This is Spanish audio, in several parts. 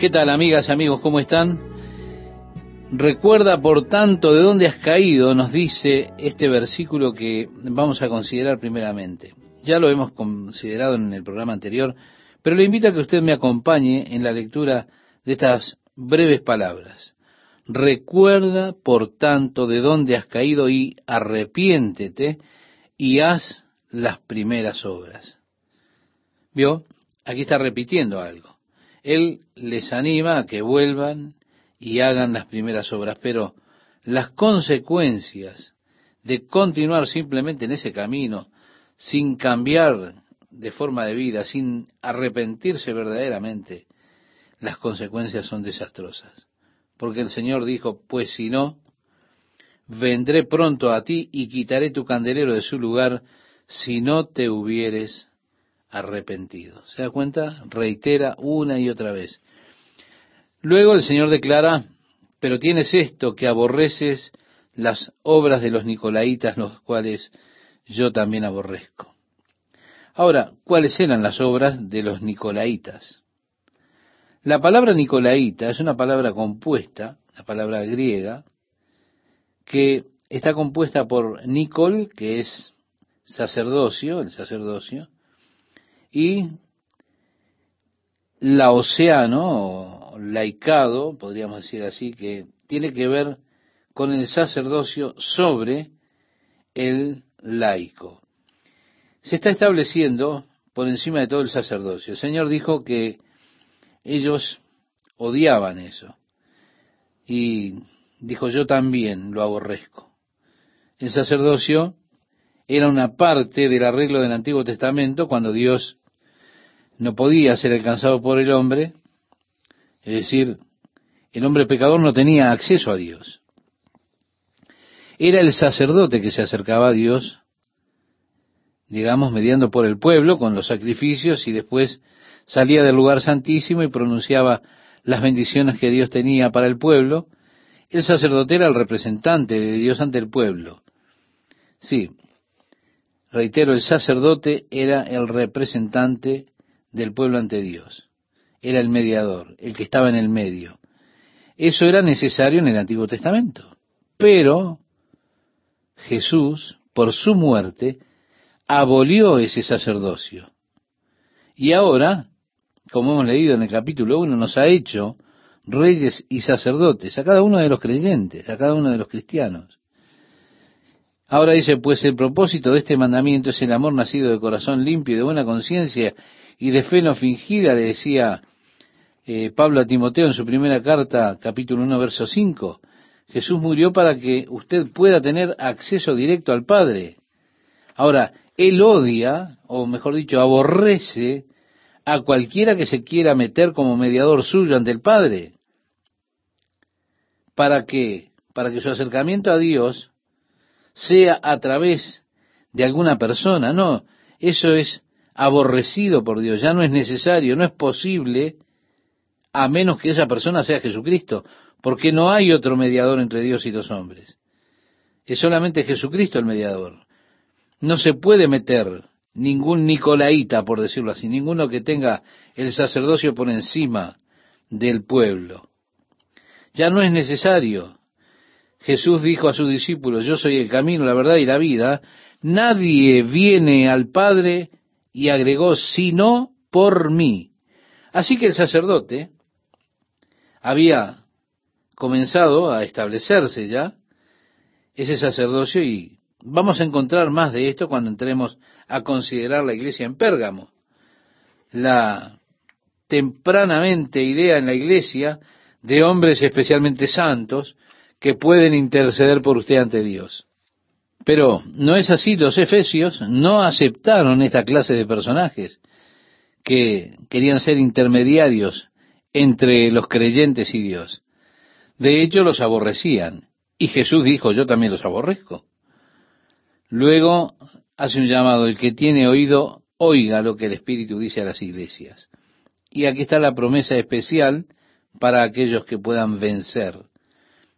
¿Qué tal amigas, amigos? ¿Cómo están? Recuerda, por tanto, de dónde has caído, nos dice este versículo que vamos a considerar primeramente. Ya lo hemos considerado en el programa anterior, pero le invito a que usted me acompañe en la lectura de estas breves palabras. Recuerda, por tanto, de dónde has caído y arrepiéntete y haz las primeras obras. ¿Vio? Aquí está repitiendo algo. Él les anima a que vuelvan y hagan las primeras obras, pero las consecuencias de continuar simplemente en ese camino, sin cambiar de forma de vida, sin arrepentirse verdaderamente, las consecuencias son desastrosas. Porque el Señor dijo, pues si no, vendré pronto a ti y quitaré tu candelero de su lugar si no te hubieres arrepentido. ¿Se da cuenta? Reitera una y otra vez. Luego el Señor declara, pero tienes esto, que aborreces las obras de los nicolaitas, los cuales yo también aborrezco. Ahora, ¿cuáles eran las obras de los nicolaitas? La palabra nicolaita es una palabra compuesta, la palabra griega, que está compuesta por Nicol, que es sacerdocio, el sacerdocio, y la océano, laicado, podríamos decir así, que tiene que ver con el sacerdocio sobre el laico. Se está estableciendo por encima de todo el sacerdocio. El Señor dijo que ellos odiaban eso. Y dijo, yo también lo aborrezco. El sacerdocio era una parte del arreglo del Antiguo Testamento cuando Dios no podía ser alcanzado por el hombre, es decir, el hombre pecador no tenía acceso a Dios. Era el sacerdote que se acercaba a Dios, digamos, mediando por el pueblo con los sacrificios y después salía del lugar santísimo y pronunciaba las bendiciones que Dios tenía para el pueblo. El sacerdote era el representante de Dios ante el pueblo. Sí, reitero, el sacerdote era el representante del pueblo ante Dios. Era el mediador, el que estaba en el medio. Eso era necesario en el Antiguo Testamento. Pero Jesús, por su muerte, abolió ese sacerdocio. Y ahora, como hemos leído en el capítulo 1, nos ha hecho reyes y sacerdotes a cada uno de los creyentes, a cada uno de los cristianos. Ahora dice, pues el propósito de este mandamiento es el amor nacido de corazón limpio y de buena conciencia y de fe no fingida, le decía eh, Pablo a Timoteo en su primera carta, capítulo 1, verso 5. Jesús murió para que usted pueda tener acceso directo al Padre. Ahora, Él odia, o mejor dicho, aborrece a cualquiera que se quiera meter como mediador suyo ante el Padre. ¿Para qué? Para que su acercamiento a Dios sea a través de alguna persona. No, eso es aborrecido por Dios, ya no es necesario, no es posible, a menos que esa persona sea Jesucristo, porque no hay otro mediador entre Dios y los hombres. Es solamente Jesucristo el mediador. No se puede meter ningún nicolaíta, por decirlo así, ninguno que tenga el sacerdocio por encima del pueblo. Ya no es necesario. Jesús dijo a sus discípulos, yo soy el camino, la verdad y la vida. Nadie viene al Padre y agregó, sino por mí. Así que el sacerdote había comenzado a establecerse ya ese sacerdocio y vamos a encontrar más de esto cuando entremos a considerar la iglesia en Pérgamo. La tempranamente idea en la iglesia de hombres especialmente santos que pueden interceder por usted ante Dios. Pero no es así, los efesios no aceptaron esta clase de personajes que querían ser intermediarios entre los creyentes y Dios. De hecho, los aborrecían. Y Jesús dijo, yo también los aborrezco. Luego hace un llamado, el que tiene oído, oiga lo que el Espíritu dice a las iglesias. Y aquí está la promesa especial para aquellos que puedan vencer.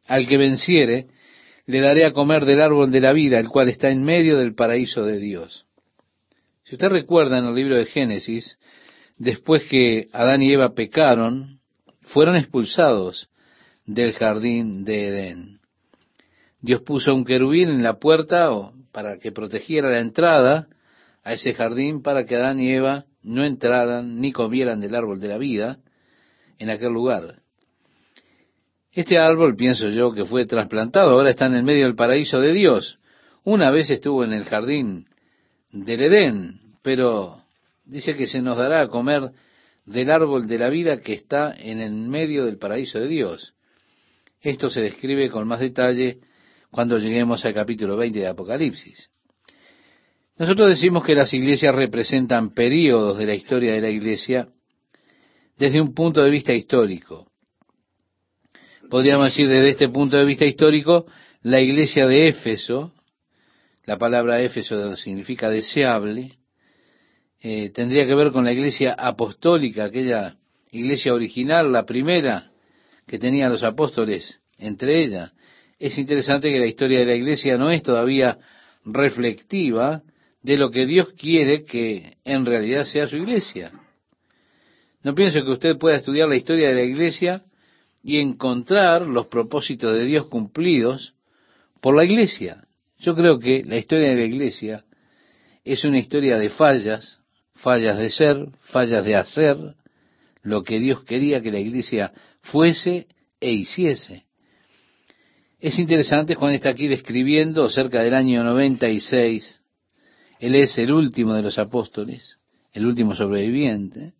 Al que venciere, le daré a comer del árbol de la vida, el cual está en medio del paraíso de Dios. Si usted recuerda en el libro de Génesis, después que Adán y Eva pecaron, fueron expulsados del jardín de Edén. Dios puso un querubín en la puerta para que protegiera la entrada a ese jardín para que Adán y Eva no entraran ni comieran del árbol de la vida en aquel lugar. Este árbol, pienso yo, que fue trasplantado, ahora está en el medio del paraíso de Dios. Una vez estuvo en el jardín del Edén, pero dice que se nos dará a comer del árbol de la vida que está en el medio del paraíso de Dios. Esto se describe con más detalle cuando lleguemos al capítulo 20 de Apocalipsis. Nosotros decimos que las iglesias representan períodos de la historia de la iglesia desde un punto de vista histórico. Podríamos decir desde este punto de vista histórico, la iglesia de Éfeso, la palabra Éfeso significa deseable, eh, tendría que ver con la iglesia apostólica, aquella iglesia original, la primera que tenían los apóstoles entre ellas. Es interesante que la historia de la iglesia no es todavía reflectiva de lo que Dios quiere que en realidad sea su iglesia. No pienso que usted pueda estudiar la historia de la iglesia y encontrar los propósitos de Dios cumplidos por la iglesia. Yo creo que la historia de la iglesia es una historia de fallas, fallas de ser, fallas de hacer, lo que Dios quería que la iglesia fuese e hiciese. Es interesante, Juan está aquí describiendo cerca del año 96, él es el último de los apóstoles, el último sobreviviente,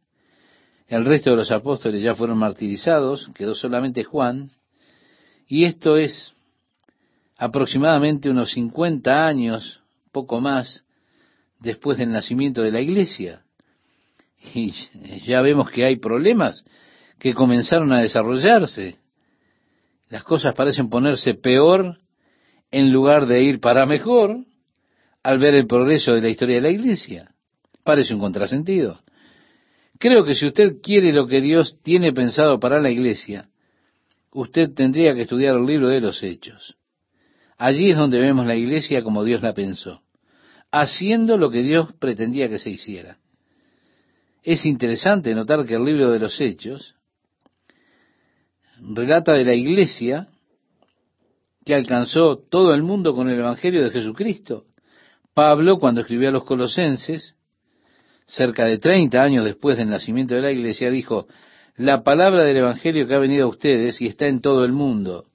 el resto de los apóstoles ya fueron martirizados, quedó solamente Juan, y esto es aproximadamente unos 50 años, poco más, después del nacimiento de la iglesia. Y ya vemos que hay problemas que comenzaron a desarrollarse. Las cosas parecen ponerse peor en lugar de ir para mejor al ver el progreso de la historia de la iglesia. Parece un contrasentido. Creo que si usted quiere lo que Dios tiene pensado para la iglesia, usted tendría que estudiar el libro de los hechos. Allí es donde vemos la iglesia como Dios la pensó haciendo lo que Dios pretendía que se hiciera. Es interesante notar que el libro de los Hechos relata de la iglesia que alcanzó todo el mundo con el Evangelio de Jesucristo. Pablo, cuando escribió a los colosenses, cerca de 30 años después del nacimiento de la iglesia, dijo, la palabra del Evangelio que ha venido a ustedes y está en todo el mundo.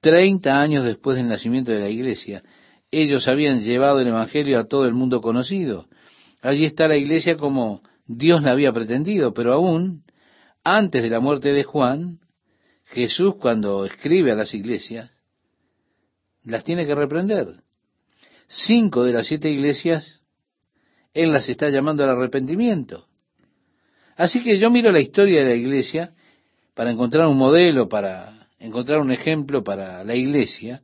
30 años después del nacimiento de la iglesia, ellos habían llevado el Evangelio a todo el mundo conocido. Allí está la iglesia como Dios la había pretendido, pero aún antes de la muerte de Juan, Jesús cuando escribe a las iglesias, las tiene que reprender. Cinco de las siete iglesias, Él las está llamando al arrepentimiento. Así que yo miro la historia de la iglesia para encontrar un modelo, para encontrar un ejemplo para la iglesia,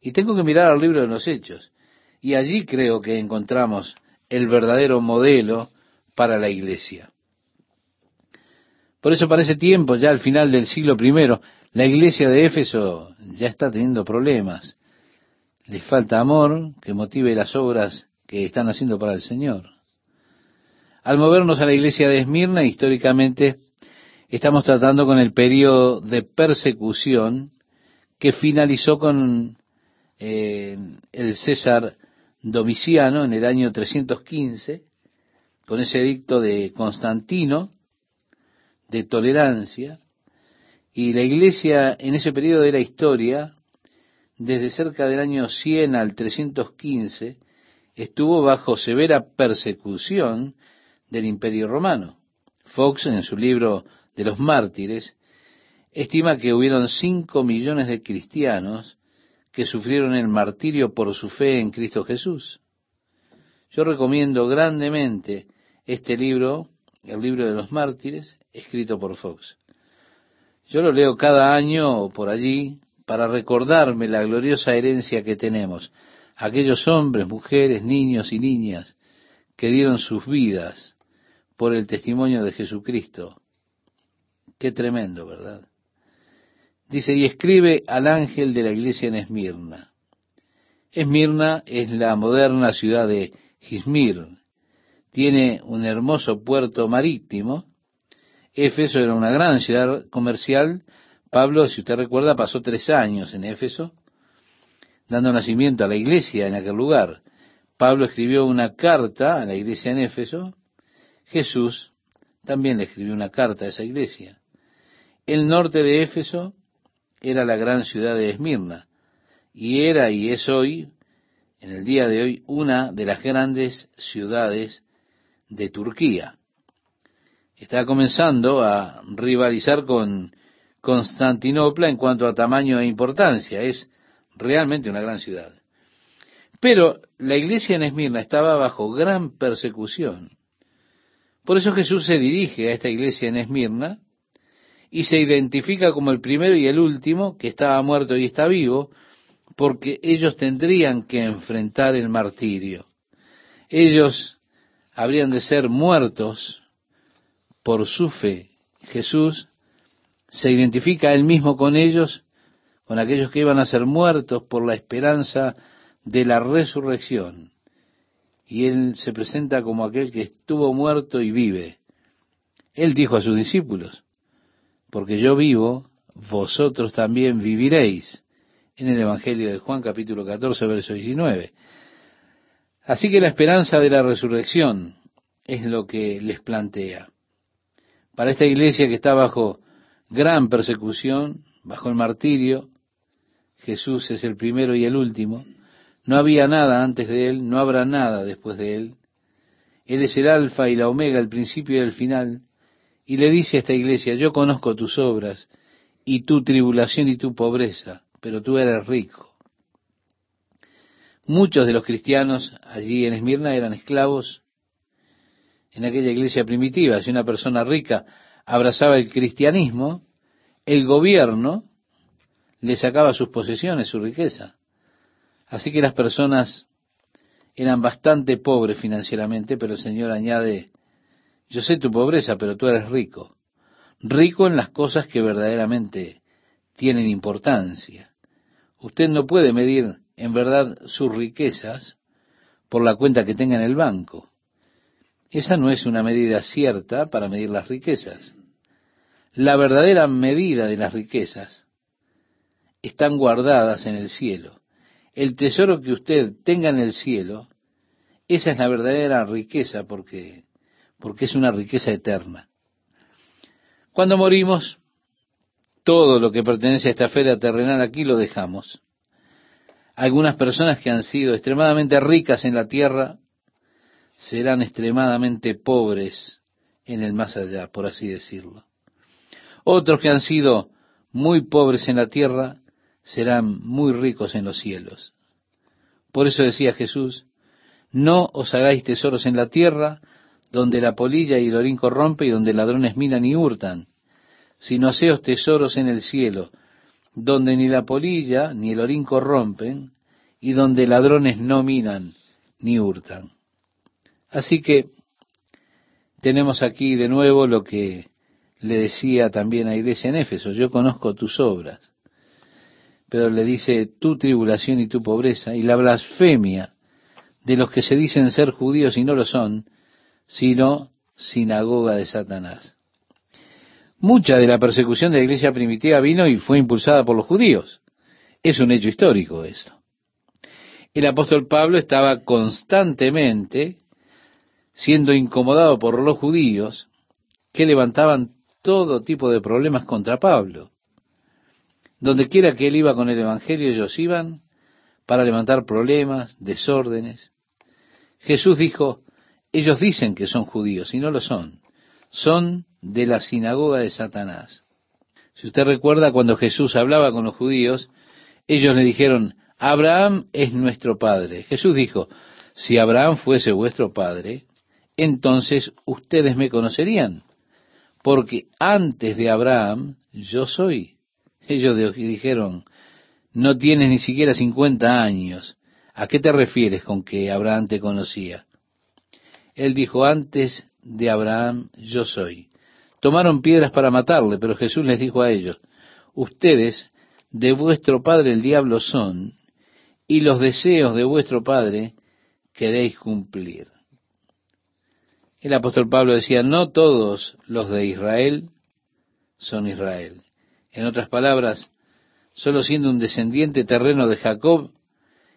y tengo que mirar al libro de los hechos. Y allí creo que encontramos el verdadero modelo para la iglesia. Por eso para ese tiempo, ya al final del siglo I, la iglesia de Éfeso ya está teniendo problemas. Les falta amor que motive las obras que están haciendo para el Señor. Al movernos a la iglesia de Esmirna, históricamente, estamos tratando con el periodo de persecución que finalizó con eh, el César Domiciano en el año 315, con ese edicto de Constantino, de tolerancia, y la iglesia en ese periodo de la historia, desde cerca del año 100 al 315, estuvo bajo severa persecución del imperio romano. Fox, en su libro de los mártires, estima que hubieron cinco millones de cristianos que sufrieron el martirio por su fe en Cristo Jesús. Yo recomiendo grandemente este libro, el libro de los mártires, escrito por Fox. Yo lo leo cada año por allí para recordarme la gloriosa herencia que tenemos, aquellos hombres, mujeres, niños y niñas que dieron sus vidas por el testimonio de Jesucristo. Qué tremendo, ¿verdad? Dice, y escribe al ángel de la iglesia en Esmirna. Esmirna es la moderna ciudad de Gismir. Tiene un hermoso puerto marítimo. Éfeso era una gran ciudad comercial. Pablo, si usted recuerda, pasó tres años en Éfeso, dando nacimiento a la iglesia en aquel lugar. Pablo escribió una carta a la iglesia en Éfeso. Jesús también le escribió una carta a esa iglesia. El norte de Éfeso era la gran ciudad de Esmirna, y era y es hoy, en el día de hoy, una de las grandes ciudades de Turquía. Está comenzando a rivalizar con Constantinopla en cuanto a tamaño e importancia. Es realmente una gran ciudad. Pero la iglesia en Esmirna estaba bajo gran persecución. Por eso Jesús se dirige a esta iglesia en Esmirna y se identifica como el primero y el último, que estaba muerto y está vivo, porque ellos tendrían que enfrentar el martirio. Ellos habrían de ser muertos por su fe. Jesús se identifica él mismo con ellos, con aquellos que iban a ser muertos por la esperanza de la resurrección. Y él se presenta como aquel que estuvo muerto y vive. Él dijo a sus discípulos, porque yo vivo, vosotros también viviréis. En el Evangelio de Juan capítulo 14, verso 19. Así que la esperanza de la resurrección es lo que les plantea. Para esta iglesia que está bajo gran persecución, bajo el martirio, Jesús es el primero y el último, no había nada antes de Él, no habrá nada después de Él. Él es el alfa y la omega, el principio y el final. Y le dice a esta iglesia, yo conozco tus obras y tu tribulación y tu pobreza, pero tú eres rico. Muchos de los cristianos allí en Esmirna eran esclavos en aquella iglesia primitiva. Si una persona rica abrazaba el cristianismo, el gobierno le sacaba sus posesiones, su riqueza. Así que las personas eran bastante pobres financieramente, pero el Señor añade, yo sé tu pobreza, pero tú eres rico. Rico en las cosas que verdaderamente tienen importancia. Usted no puede medir en verdad sus riquezas por la cuenta que tenga en el banco. Esa no es una medida cierta para medir las riquezas. La verdadera medida de las riquezas están guardadas en el cielo el tesoro que usted tenga en el cielo, esa es la verdadera riqueza porque, porque es una riqueza eterna. Cuando morimos, todo lo que pertenece a esta esfera terrenal aquí lo dejamos. Algunas personas que han sido extremadamente ricas en la tierra serán extremadamente pobres en el más allá, por así decirlo. Otros que han sido muy pobres en la tierra serán muy ricos en los cielos. Por eso decía Jesús, no os hagáis tesoros en la tierra, donde la polilla y el orín corrompe y donde ladrones minan y hurtan, sino haceos tesoros en el cielo, donde ni la polilla ni el orín corrompen, y donde ladrones no minan ni hurtan. Así que tenemos aquí de nuevo lo que le decía también a Iglesia en Éfeso, yo conozco tus obras le dice tu tribulación y tu pobreza y la blasfemia de los que se dicen ser judíos y no lo son, sino sinagoga de Satanás. Mucha de la persecución de la iglesia primitiva vino y fue impulsada por los judíos. Es un hecho histórico esto. El apóstol Pablo estaba constantemente siendo incomodado por los judíos que levantaban todo tipo de problemas contra Pablo. Donde quiera que él iba con el Evangelio, ellos iban para levantar problemas, desórdenes. Jesús dijo, ellos dicen que son judíos y no lo son. Son de la sinagoga de Satanás. Si usted recuerda cuando Jesús hablaba con los judíos, ellos le dijeron, Abraham es nuestro padre. Jesús dijo, si Abraham fuese vuestro padre, entonces ustedes me conocerían, porque antes de Abraham yo soy. Ellos dijeron, no tienes ni siquiera 50 años. ¿A qué te refieres con que Abraham te conocía? Él dijo, antes de Abraham yo soy. Tomaron piedras para matarle, pero Jesús les dijo a ellos, ustedes de vuestro padre el diablo son, y los deseos de vuestro padre queréis cumplir. El apóstol Pablo decía, no todos los de Israel son Israel. En otras palabras, solo siendo un descendiente terreno de Jacob,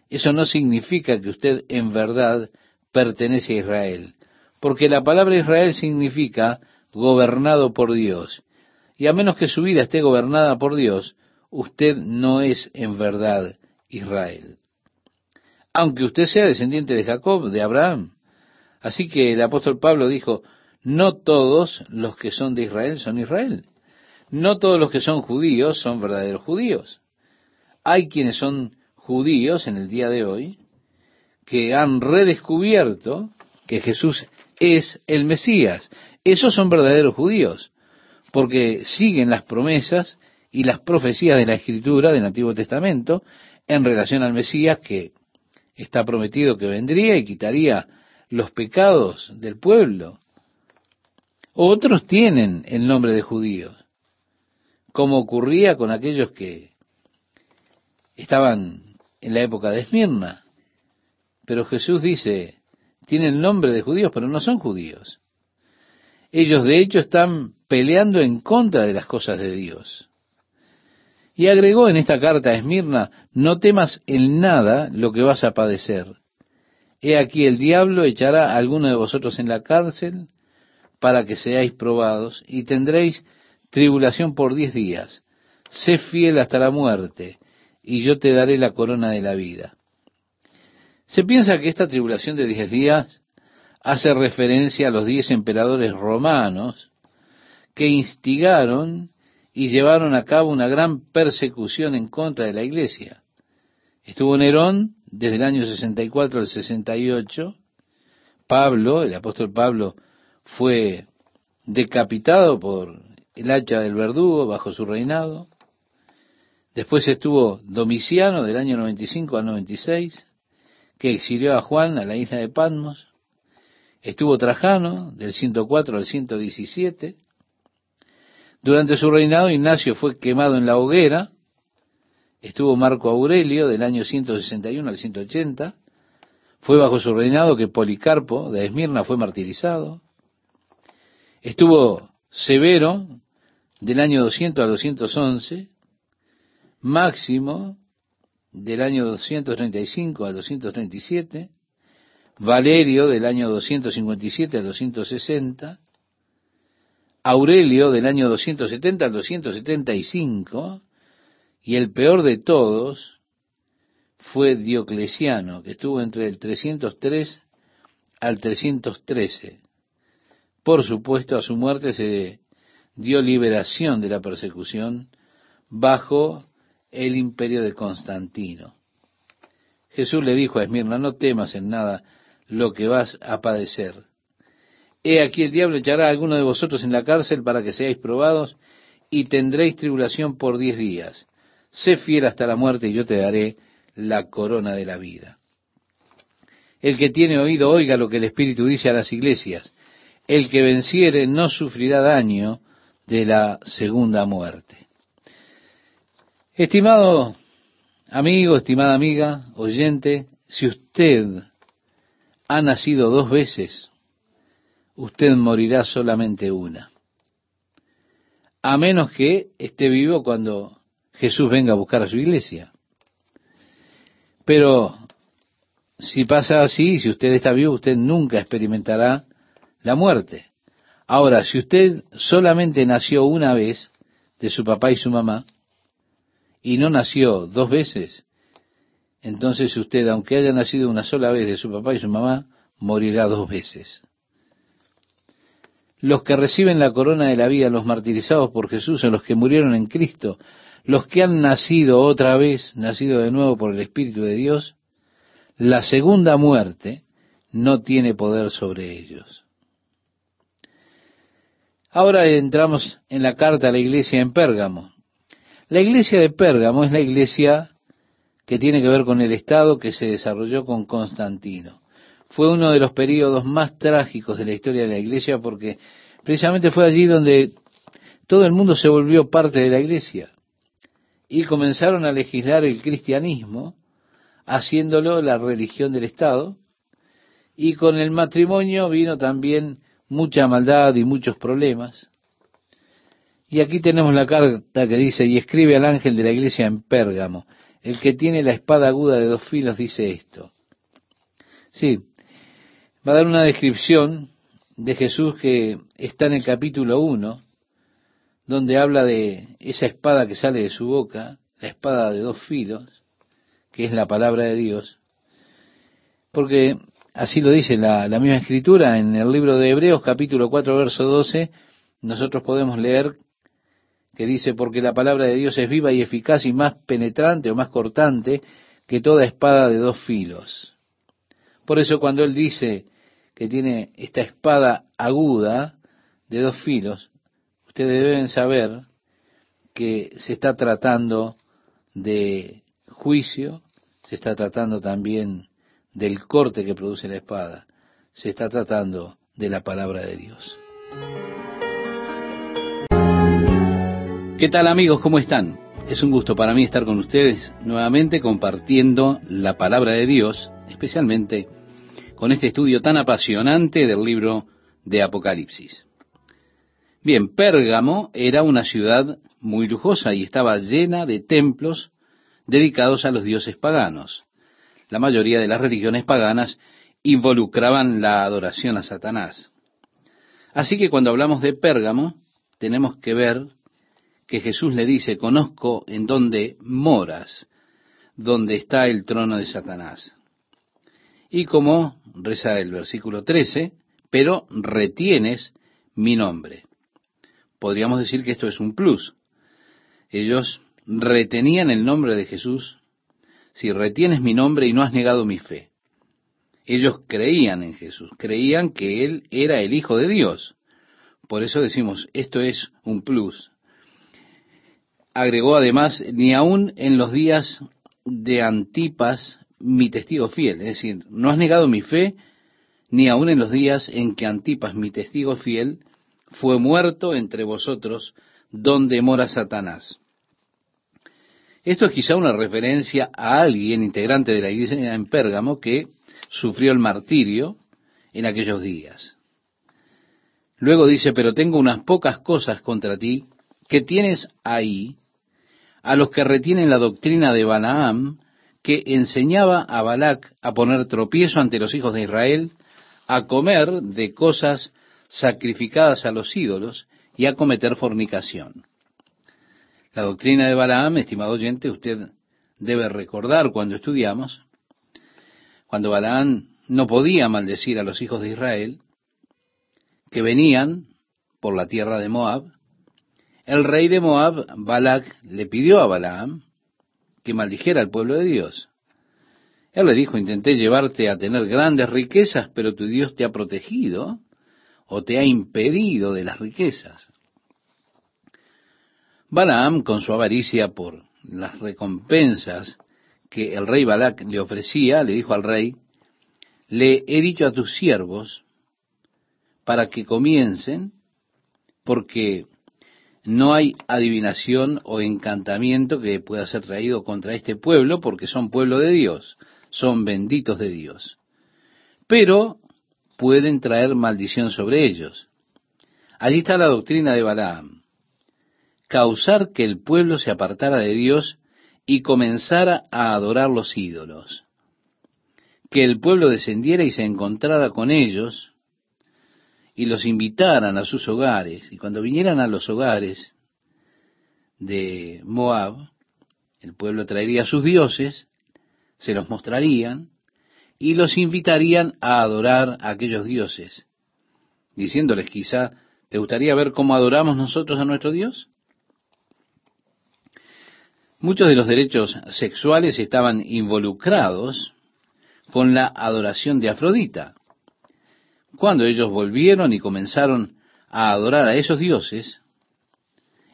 eso no significa que usted en verdad pertenece a Israel, porque la palabra Israel significa gobernado por Dios. Y a menos que su vida esté gobernada por Dios, usted no es en verdad Israel. Aunque usted sea descendiente de Jacob, de Abraham. Así que el apóstol Pablo dijo, no todos los que son de Israel son Israel. No todos los que son judíos son verdaderos judíos. Hay quienes son judíos en el día de hoy que han redescubierto que Jesús es el Mesías. Esos son verdaderos judíos, porque siguen las promesas y las profecías de la Escritura del Antiguo Testamento en relación al Mesías que está prometido que vendría y quitaría los pecados del pueblo. Otros tienen el nombre de judíos, como ocurría con aquellos que estaban en la época de Esmirna. Pero Jesús dice, tienen nombre de judíos, pero no son judíos. Ellos de hecho están peleando en contra de las cosas de Dios. Y agregó en esta carta a Esmirna, no temas en nada lo que vas a padecer. He aquí el diablo echará a alguno de vosotros en la cárcel para que seáis probados y tendréis tribulación por diez días. Sé fiel hasta la muerte y yo te daré la corona de la vida. Se piensa que esta tribulación de diez días hace referencia a los diez emperadores romanos que instigaron y llevaron a cabo una gran persecución en contra de la iglesia. Estuvo Nerón desde el año 64 al 68. Pablo, el apóstol Pablo, fue decapitado por el hacha del verdugo bajo su reinado. Después estuvo Domiciano del año 95 al 96, que exilió a Juan a la isla de Patmos. Estuvo Trajano del 104 al 117. Durante su reinado Ignacio fue quemado en la hoguera. Estuvo Marco Aurelio del año 161 al 180. Fue bajo su reinado que Policarpo de Esmirna fue martirizado. Estuvo Severo del año 200 al 211. Máximo del año 235 al 237, Valerio del año 257 al 260, Aurelio del año 270 al 275, y el peor de todos fue Diocleciano, que estuvo entre el 303 al 313. Por supuesto, a su muerte se dio liberación de la persecución bajo el imperio de Constantino. Jesús le dijo a Esmirna, no temas en nada lo que vas a padecer. He aquí el diablo echará a alguno de vosotros en la cárcel para que seáis probados y tendréis tribulación por diez días. Sé fiel hasta la muerte y yo te daré la corona de la vida. El que tiene oído oiga lo que el Espíritu dice a las iglesias. El que venciere no sufrirá daño de la segunda muerte. Estimado amigo, estimada amiga, oyente, si usted ha nacido dos veces, usted morirá solamente una. A menos que esté vivo cuando Jesús venga a buscar a su iglesia. Pero si pasa así, si usted está vivo, usted nunca experimentará la muerte. Ahora, si usted solamente nació una vez de su papá y su mamá, y no nació dos veces, entonces usted, aunque haya nacido una sola vez de su papá y su mamá, morirá dos veces. Los que reciben la corona de la vida, los martirizados por Jesús, son los que murieron en Cristo, los que han nacido otra vez, nacido de nuevo por el Espíritu de Dios, la segunda muerte no tiene poder sobre ellos. Ahora entramos en la carta a la iglesia en Pérgamo. La iglesia de Pérgamo es la iglesia que tiene que ver con el Estado que se desarrolló con Constantino. Fue uno de los periodos más trágicos de la historia de la iglesia porque precisamente fue allí donde todo el mundo se volvió parte de la iglesia y comenzaron a legislar el cristianismo haciéndolo la religión del Estado y con el matrimonio vino también mucha maldad y muchos problemas. Y aquí tenemos la carta que dice, y escribe al ángel de la iglesia en Pérgamo, el que tiene la espada aguda de dos filos dice esto. Sí, va a dar una descripción de Jesús que está en el capítulo 1, donde habla de esa espada que sale de su boca, la espada de dos filos, que es la palabra de Dios, porque así lo dice la, la misma escritura en el libro de Hebreos capítulo 4 verso 12, nosotros podemos leer que dice, porque la palabra de Dios es viva y eficaz y más penetrante o más cortante que toda espada de dos filos. Por eso cuando él dice que tiene esta espada aguda de dos filos, ustedes deben saber que se está tratando de juicio, se está tratando también del corte que produce la espada, se está tratando de la palabra de Dios. ¿Qué tal amigos? ¿Cómo están? Es un gusto para mí estar con ustedes nuevamente compartiendo la palabra de Dios, especialmente con este estudio tan apasionante del libro de Apocalipsis. Bien, Pérgamo era una ciudad muy lujosa y estaba llena de templos dedicados a los dioses paganos. La mayoría de las religiones paganas involucraban la adoración a Satanás. Así que cuando hablamos de Pérgamo, tenemos que ver que Jesús le dice, conozco en dónde moras, donde está el trono de Satanás. Y como reza el versículo 13, pero retienes mi nombre. Podríamos decir que esto es un plus. Ellos retenían el nombre de Jesús si retienes mi nombre y no has negado mi fe. Ellos creían en Jesús, creían que Él era el Hijo de Dios. Por eso decimos, esto es un plus agregó además, ni aun en los días de Antipas, mi testigo fiel. Es decir, no has negado mi fe, ni aun en los días en que Antipas, mi testigo fiel, fue muerto entre vosotros, donde mora Satanás. Esto es quizá una referencia a alguien integrante de la iglesia en Pérgamo que sufrió el martirio en aquellos días. Luego dice, pero tengo unas pocas cosas contra ti que tienes ahí a los que retienen la doctrina de Balaam, que enseñaba a Balac a poner tropiezo ante los hijos de Israel, a comer de cosas sacrificadas a los ídolos y a cometer fornicación. La doctrina de Balaam, estimado oyente, usted debe recordar cuando estudiamos, cuando Balaam no podía maldecir a los hijos de Israel, que venían por la tierra de Moab, el rey de Moab, Balac, le pidió a Balaam que maldijera al pueblo de Dios. Él le dijo, intenté llevarte a tener grandes riquezas, pero tu Dios te ha protegido o te ha impedido de las riquezas. Balaam, con su avaricia por las recompensas que el rey Balac le ofrecía, le dijo al rey, le he dicho a tus siervos para que comiencen, porque no hay adivinación o encantamiento que pueda ser traído contra este pueblo porque son pueblo de Dios, son benditos de Dios. Pero pueden traer maldición sobre ellos. Allí está la doctrina de Balaam. Causar que el pueblo se apartara de Dios y comenzara a adorar los ídolos. Que el pueblo descendiera y se encontrara con ellos y los invitaran a sus hogares, y cuando vinieran a los hogares de Moab, el pueblo traería a sus dioses, se los mostrarían, y los invitarían a adorar a aquellos dioses, diciéndoles quizá, ¿te gustaría ver cómo adoramos nosotros a nuestro Dios? Muchos de los derechos sexuales estaban involucrados con la adoración de Afrodita. Cuando ellos volvieron y comenzaron a adorar a esos dioses,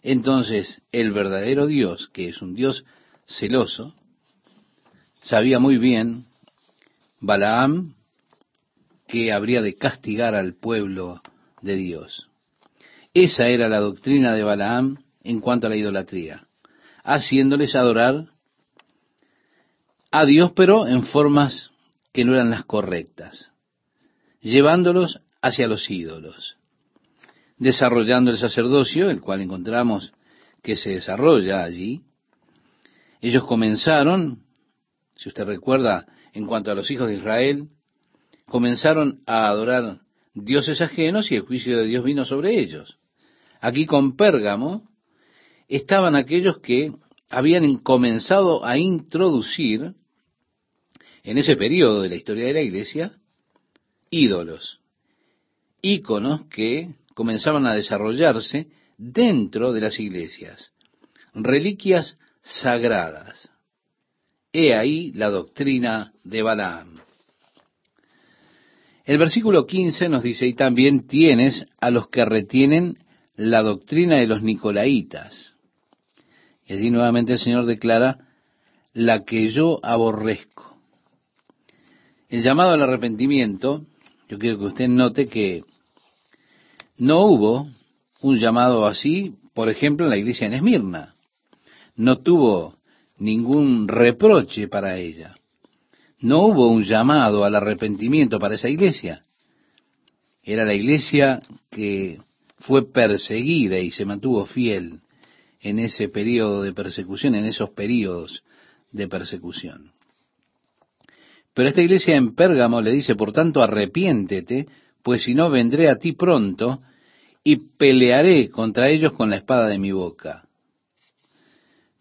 entonces el verdadero Dios, que es un Dios celoso, sabía muy bien Balaam que habría de castigar al pueblo de Dios. Esa era la doctrina de Balaam en cuanto a la idolatría, haciéndoles adorar a Dios, pero en formas que no eran las correctas llevándolos hacia los ídolos, desarrollando el sacerdocio, el cual encontramos que se desarrolla allí. Ellos comenzaron, si usted recuerda, en cuanto a los hijos de Israel, comenzaron a adorar dioses ajenos y el juicio de Dios vino sobre ellos. Aquí con Pérgamo estaban aquellos que habían comenzado a introducir en ese periodo de la historia de la iglesia ídolos, íconos que comenzaban a desarrollarse dentro de las iglesias, reliquias sagradas. He ahí la doctrina de Balaam. El versículo 15 nos dice, y también tienes a los que retienen la doctrina de los nicolaitas. Y allí nuevamente el Señor declara, la que yo aborrezco. El llamado al arrepentimiento, yo quiero que usted note que no hubo un llamado así, por ejemplo, en la iglesia en Esmirna. No tuvo ningún reproche para ella. No hubo un llamado al arrepentimiento para esa iglesia. Era la iglesia que fue perseguida y se mantuvo fiel en ese periodo de persecución, en esos periodos de persecución. Pero esta iglesia en Pérgamo le dice, por tanto, arrepiéntete, pues si no vendré a ti pronto y pelearé contra ellos con la espada de mi boca.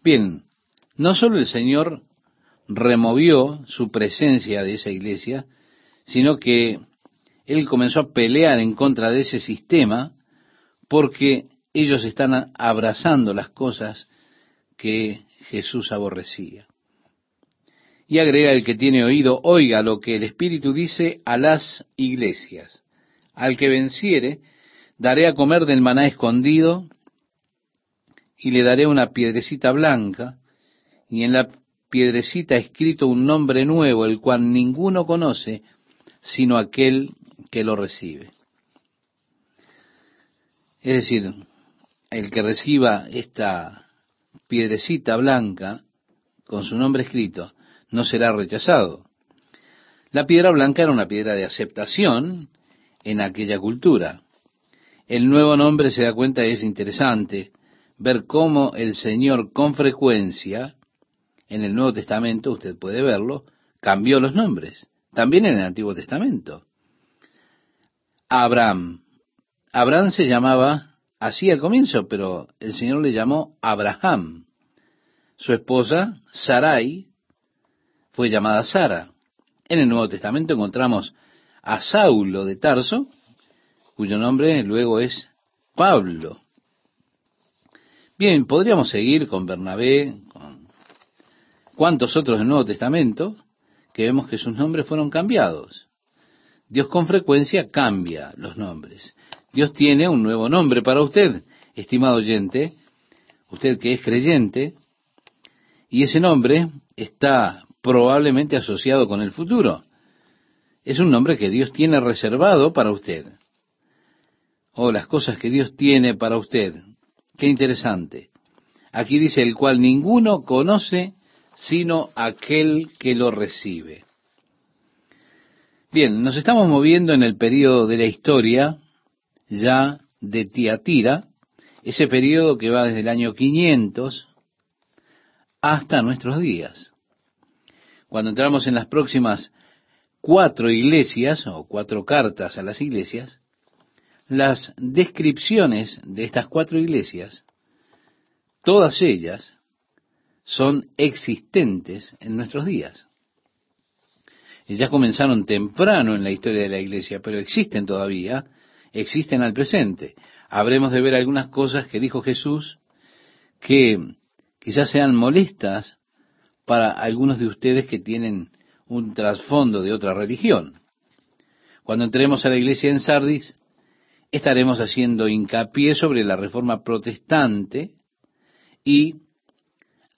Bien, no solo el Señor removió su presencia de esa iglesia, sino que Él comenzó a pelear en contra de ese sistema porque ellos están abrazando las cosas que Jesús aborrecía. Y agrega el que tiene oído, oiga lo que el Espíritu dice a las iglesias. Al que venciere, daré a comer del maná escondido y le daré una piedrecita blanca y en la piedrecita escrito un nombre nuevo, el cual ninguno conoce sino aquel que lo recibe. Es decir, el que reciba esta piedrecita blanca con su nombre escrito no será rechazado. La piedra blanca era una piedra de aceptación en aquella cultura. El nuevo nombre se da cuenta es interesante ver cómo el Señor con frecuencia en el Nuevo Testamento, usted puede verlo, cambió los nombres. También en el Antiguo Testamento. Abraham. Abraham se llamaba así al comienzo, pero el Señor le llamó Abraham. Su esposa, Sarai, fue llamada Sara. En el Nuevo Testamento encontramos a Saulo de Tarso, cuyo nombre luego es Pablo. Bien, podríamos seguir con Bernabé, con cuantos otros del Nuevo Testamento, que vemos que sus nombres fueron cambiados. Dios con frecuencia cambia los nombres. Dios tiene un nuevo nombre para usted, estimado oyente, usted que es creyente, y ese nombre está probablemente asociado con el futuro. Es un nombre que Dios tiene reservado para usted o las cosas que Dios tiene para usted. Qué interesante. Aquí dice el cual ninguno conoce sino aquel que lo recibe. Bien, nos estamos moviendo en el periodo de la historia ya de Tiatira, ese periodo que va desde el año 500 hasta nuestros días. Cuando entramos en las próximas cuatro iglesias o cuatro cartas a las iglesias, las descripciones de estas cuatro iglesias, todas ellas son existentes en nuestros días. Ellas comenzaron temprano en la historia de la iglesia, pero existen todavía, existen al presente. Habremos de ver algunas cosas que dijo Jesús que quizás sean molestas para algunos de ustedes que tienen un trasfondo de otra religión. Cuando entremos a la iglesia en Sardis, estaremos haciendo hincapié sobre la reforma protestante y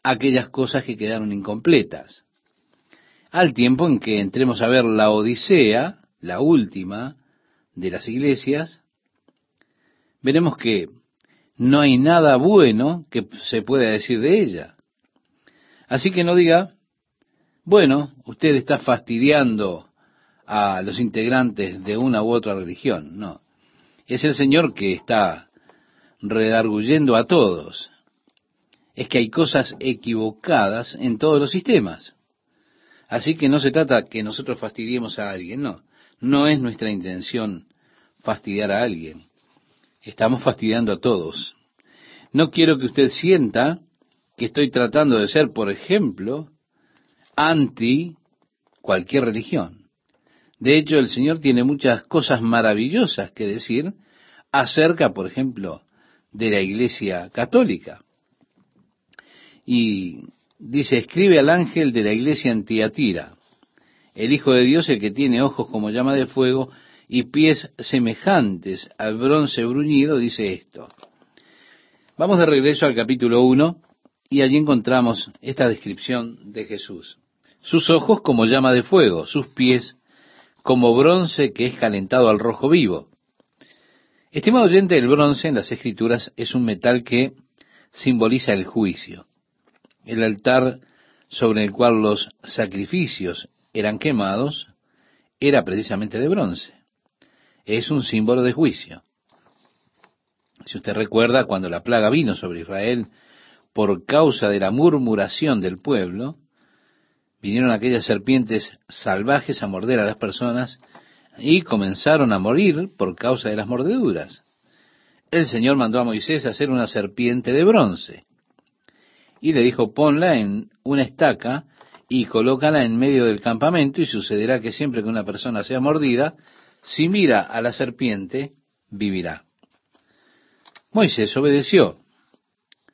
aquellas cosas que quedaron incompletas. Al tiempo en que entremos a ver la Odisea, la última de las iglesias, veremos que no hay nada bueno que se pueda decir de ella. Así que no diga, bueno, usted está fastidiando a los integrantes de una u otra religión, no. Es el Señor que está redarguyendo a todos. Es que hay cosas equivocadas en todos los sistemas. Así que no se trata que nosotros fastidiemos a alguien, no. No es nuestra intención fastidiar a alguien. Estamos fastidiando a todos. No quiero que usted sienta que estoy tratando de ser, por ejemplo, anti cualquier religión. De hecho, el Señor tiene muchas cosas maravillosas que decir acerca, por ejemplo, de la Iglesia Católica. Y dice, escribe al ángel de la Iglesia en Tiatira, el Hijo de Dios, el que tiene ojos como llama de fuego y pies semejantes al bronce bruñido, dice esto. Vamos de regreso al capítulo 1 y allí encontramos esta descripción de Jesús. Sus ojos como llama de fuego, sus pies como bronce que es calentado al rojo vivo. Estimado oyente, el bronce en las escrituras es un metal que simboliza el juicio. El altar sobre el cual los sacrificios eran quemados era precisamente de bronce. Es un símbolo de juicio. Si usted recuerda, cuando la plaga vino sobre Israel por causa de la murmuración del pueblo, vinieron aquellas serpientes salvajes a morder a las personas y comenzaron a morir por causa de las mordeduras. El Señor mandó a Moisés a hacer una serpiente de bronce y le dijo, ponla en una estaca y colócala en medio del campamento y sucederá que siempre que una persona sea mordida, si mira a la serpiente, vivirá. Moisés obedeció.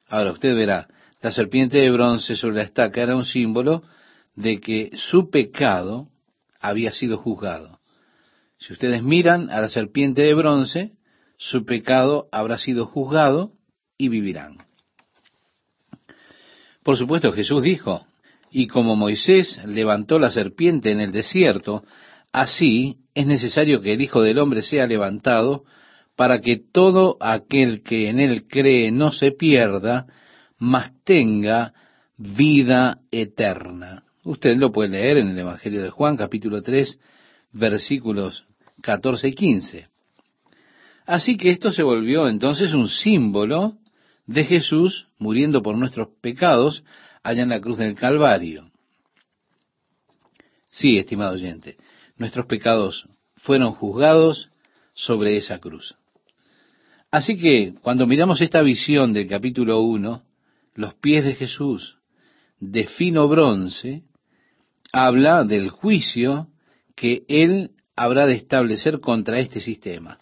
Ahora usted verá, la serpiente de bronce sobre la estaca era un símbolo de que su pecado había sido juzgado. Si ustedes miran a la serpiente de bronce, su pecado habrá sido juzgado y vivirán. Por supuesto, Jesús dijo, y como Moisés levantó la serpiente en el desierto, así es necesario que el Hijo del Hombre sea levantado para que todo aquel que en él cree no se pierda, mas tenga vida eterna. Usted lo puede leer en el Evangelio de Juan, capítulo 3, versículos 14 y 15. Así que esto se volvió entonces un símbolo de Jesús muriendo por nuestros pecados allá en la cruz del Calvario. Sí, estimado oyente, nuestros pecados fueron juzgados sobre esa cruz. Así que cuando miramos esta visión del capítulo 1, los pies de Jesús de fino bronce, habla del juicio que él habrá de establecer contra este sistema.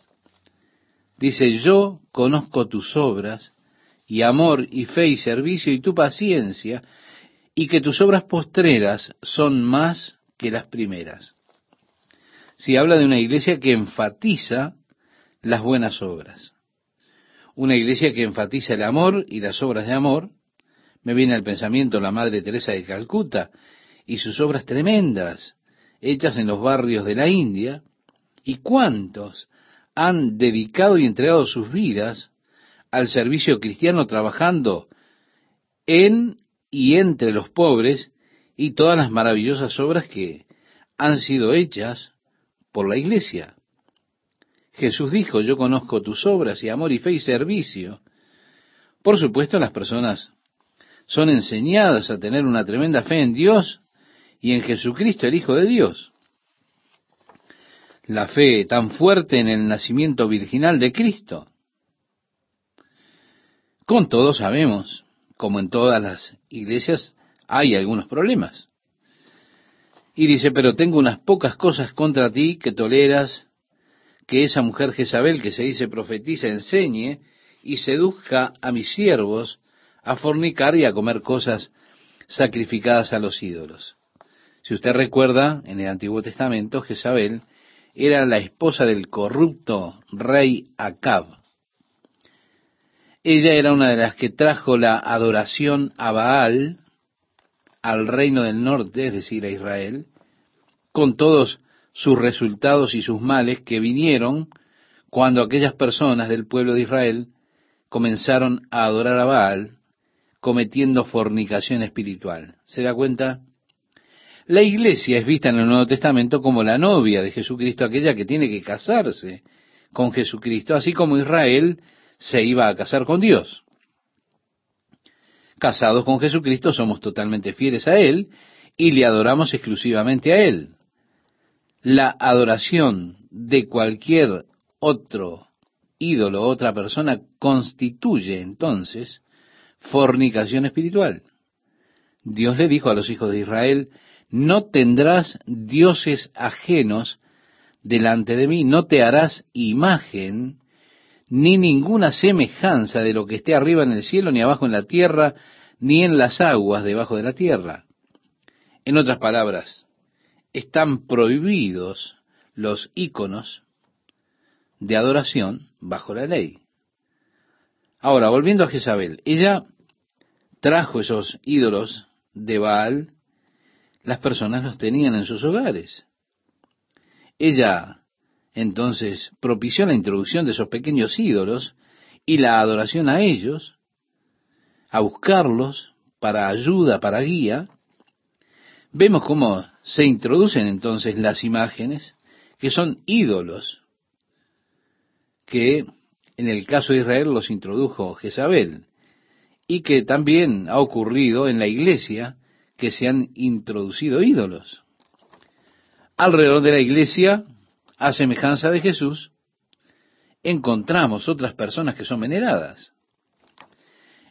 Dice, yo conozco tus obras y amor y fe y servicio y tu paciencia, y que tus obras postreras son más que las primeras. Si habla de una iglesia que enfatiza las buenas obras. Una iglesia que enfatiza el amor y las obras de amor. Me viene al pensamiento la Madre Teresa de Calcuta, y sus obras tremendas, hechas en los barrios de la India, y cuántos han dedicado y entregado sus vidas al servicio cristiano trabajando en y entre los pobres y todas las maravillosas obras que han sido hechas por la iglesia. Jesús dijo, yo conozco tus obras y amor y fe y servicio. Por supuesto, las personas son enseñadas a tener una tremenda fe en Dios y en Jesucristo, el Hijo de Dios. La fe tan fuerte en el nacimiento virginal de Cristo. Con todo sabemos, como en todas las iglesias, hay algunos problemas. Y dice, pero tengo unas pocas cosas contra ti que toleras que esa mujer Jezabel que se dice profetiza enseñe y seduzca a mis siervos a fornicar y a comer cosas sacrificadas a los ídolos. Si usted recuerda, en el Antiguo Testamento, Jezabel era la esposa del corrupto rey Acab. Ella era una de las que trajo la adoración a Baal al reino del norte, es decir, a Israel, con todos sus resultados y sus males que vinieron cuando aquellas personas del pueblo de Israel comenzaron a adorar a Baal cometiendo fornicación espiritual. ¿Se da cuenta? La iglesia es vista en el Nuevo Testamento como la novia de Jesucristo, aquella que tiene que casarse con Jesucristo, así como Israel se iba a casar con Dios. Casados con Jesucristo somos totalmente fieles a Él y le adoramos exclusivamente a Él. La adoración de cualquier otro ídolo, otra persona, constituye entonces fornicación espiritual. Dios le dijo a los hijos de Israel, no tendrás dioses ajenos delante de mí, no te harás imagen ni ninguna semejanza de lo que esté arriba en el cielo, ni abajo en la tierra, ni en las aguas debajo de la tierra. En otras palabras, están prohibidos los íconos de adoración bajo la ley. Ahora, volviendo a Jezabel, ella trajo esos ídolos de Baal, las personas los tenían en sus hogares. Ella entonces propició la introducción de esos pequeños ídolos y la adoración a ellos, a buscarlos para ayuda, para guía. Vemos cómo se introducen entonces las imágenes que son ídolos, que en el caso de Israel los introdujo Jezabel, y que también ha ocurrido en la iglesia que se han introducido ídolos. Alrededor de la iglesia a semejanza de Jesús, encontramos otras personas que son veneradas.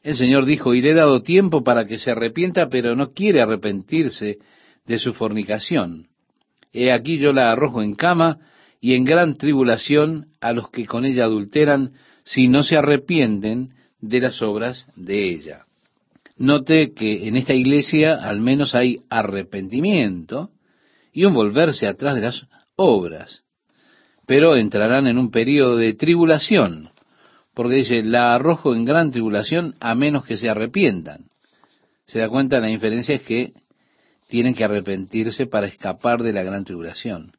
El Señor dijo, y le he dado tiempo para que se arrepienta, pero no quiere arrepentirse de su fornicación. He aquí yo la arrojo en cama y en gran tribulación a los que con ella adulteran, si no se arrepienten de las obras de ella. Note que en esta iglesia al menos hay arrepentimiento y un volverse atrás de las obras pero entrarán en un periodo de tribulación, porque dice, la arrojo en gran tribulación a menos que se arrepientan. Se da cuenta, la diferencia es que tienen que arrepentirse para escapar de la gran tribulación.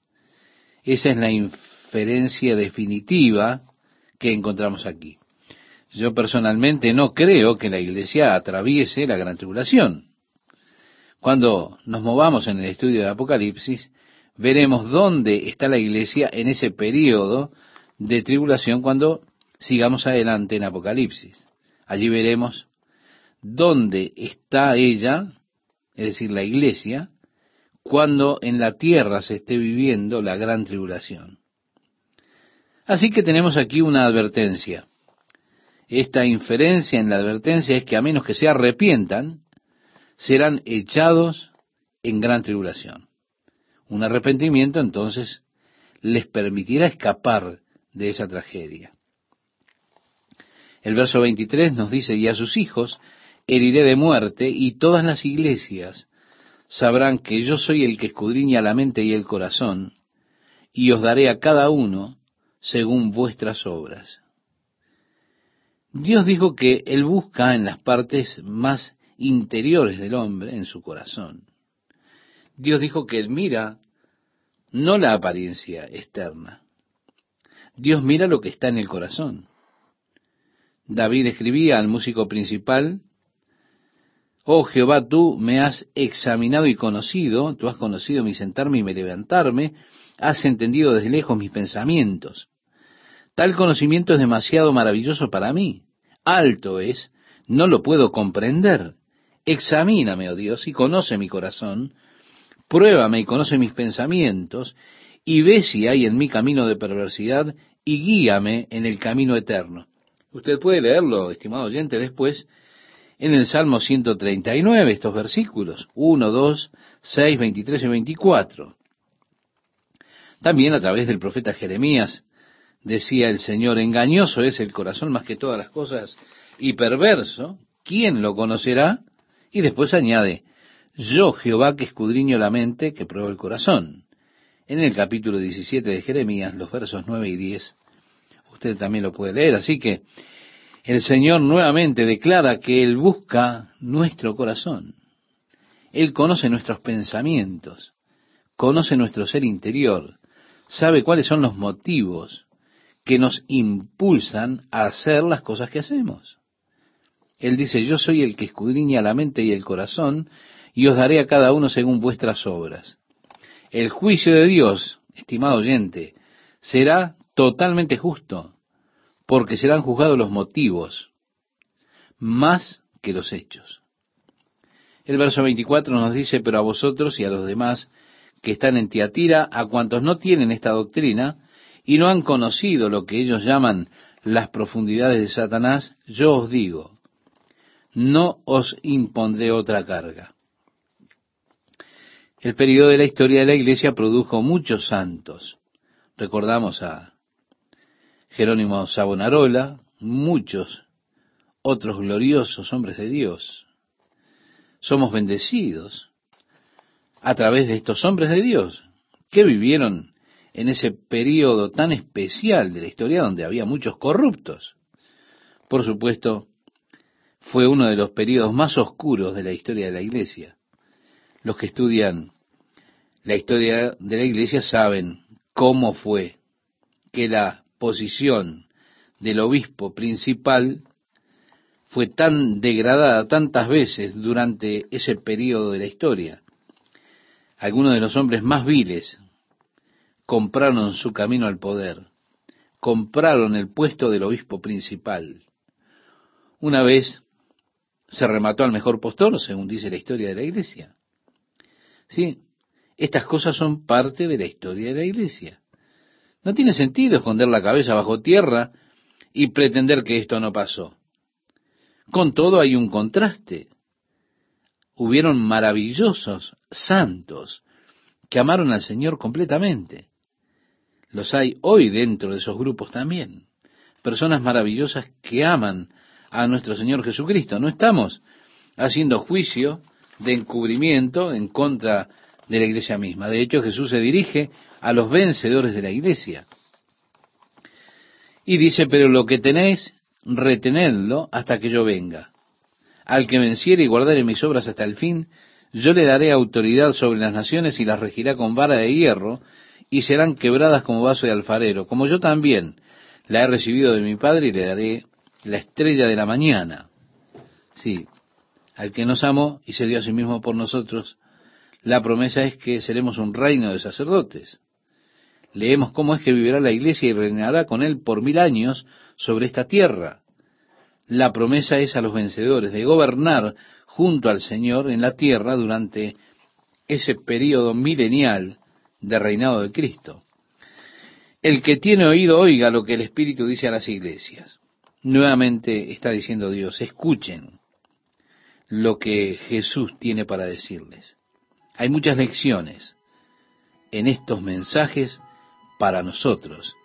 Esa es la inferencia definitiva que encontramos aquí. Yo personalmente no creo que la iglesia atraviese la gran tribulación. Cuando nos movamos en el estudio de Apocalipsis, veremos dónde está la iglesia en ese periodo de tribulación cuando sigamos adelante en Apocalipsis. Allí veremos dónde está ella, es decir, la iglesia, cuando en la tierra se esté viviendo la gran tribulación. Así que tenemos aquí una advertencia. Esta inferencia en la advertencia es que a menos que se arrepientan, serán echados en gran tribulación. Un arrepentimiento entonces les permitirá escapar de esa tragedia. El verso 23 nos dice, y a sus hijos heriré de muerte, y todas las iglesias sabrán que yo soy el que escudriña la mente y el corazón, y os daré a cada uno según vuestras obras. Dios dijo que Él busca en las partes más interiores del hombre, en su corazón. Dios dijo que Él mira no la apariencia externa. Dios mira lo que está en el corazón. David escribía al músico principal, Oh Jehová, tú me has examinado y conocido, tú has conocido mi sentarme y mi levantarme, has entendido desde lejos mis pensamientos. Tal conocimiento es demasiado maravilloso para mí, alto es, no lo puedo comprender. Examíname, oh Dios, y conoce mi corazón, Pruébame y conoce mis pensamientos, y ve si hay en mi camino de perversidad, y guíame en el camino eterno. Usted puede leerlo, estimado oyente, después en el Salmo 139, estos versículos, 1, 2, 6, 23 y 24. También a través del profeta Jeremías decía el Señor, engañoso es el corazón más que todas las cosas y perverso, ¿quién lo conocerá? Y después añade, yo Jehová que escudriño la mente, que pruebo el corazón. En el capítulo 17 de Jeremías, los versos 9 y 10, usted también lo puede leer. Así que el Señor nuevamente declara que Él busca nuestro corazón. Él conoce nuestros pensamientos, conoce nuestro ser interior, sabe cuáles son los motivos que nos impulsan a hacer las cosas que hacemos. Él dice, yo soy el que escudriña la mente y el corazón, y os daré a cada uno según vuestras obras. El juicio de Dios, estimado oyente, será totalmente justo, porque serán juzgados los motivos más que los hechos. El verso 24 nos dice, pero a vosotros y a los demás que están en Tiatira, a cuantos no tienen esta doctrina y no han conocido lo que ellos llaman las profundidades de Satanás, yo os digo, no os impondré otra carga. El periodo de la historia de la iglesia produjo muchos santos. Recordamos a Jerónimo Savonarola, muchos otros gloriosos hombres de Dios. Somos bendecidos a través de estos hombres de Dios que vivieron en ese periodo tan especial de la historia donde había muchos corruptos. Por supuesto, fue uno de los periodos más oscuros de la historia de la iglesia. Los que estudian la historia de la iglesia saben cómo fue que la posición del obispo principal fue tan degradada tantas veces durante ese periodo de la historia. Algunos de los hombres más viles compraron su camino al poder, compraron el puesto del obispo principal. Una vez se remató al mejor postor, según dice la historia de la iglesia. Sí, estas cosas son parte de la historia de la iglesia. No tiene sentido esconder la cabeza bajo tierra y pretender que esto no pasó. Con todo hay un contraste. Hubieron maravillosos santos que amaron al Señor completamente. Los hay hoy dentro de esos grupos también. Personas maravillosas que aman a nuestro Señor Jesucristo. No estamos haciendo juicio de encubrimiento en contra de la iglesia misma. De hecho, Jesús se dirige a los vencedores de la iglesia. Y dice, pero lo que tenéis, retenedlo hasta que yo venga. Al que venciere y guardare mis obras hasta el fin, yo le daré autoridad sobre las naciones y las regirá con vara de hierro, y serán quebradas como vaso de alfarero, como yo también la he recibido de mi Padre y le daré la estrella de la mañana. Sí, al que nos amó y se dio a sí mismo por nosotros, la promesa es que seremos un reino de sacerdotes. Leemos cómo es que vivirá la iglesia y reinará con él por mil años sobre esta tierra. La promesa es a los vencedores de gobernar junto al Señor en la tierra durante ese periodo milenial de reinado de Cristo. El que tiene oído oiga lo que el Espíritu dice a las iglesias. Nuevamente está diciendo Dios, escuchen lo que Jesús tiene para decirles. Hay muchas lecciones en estos mensajes para nosotros,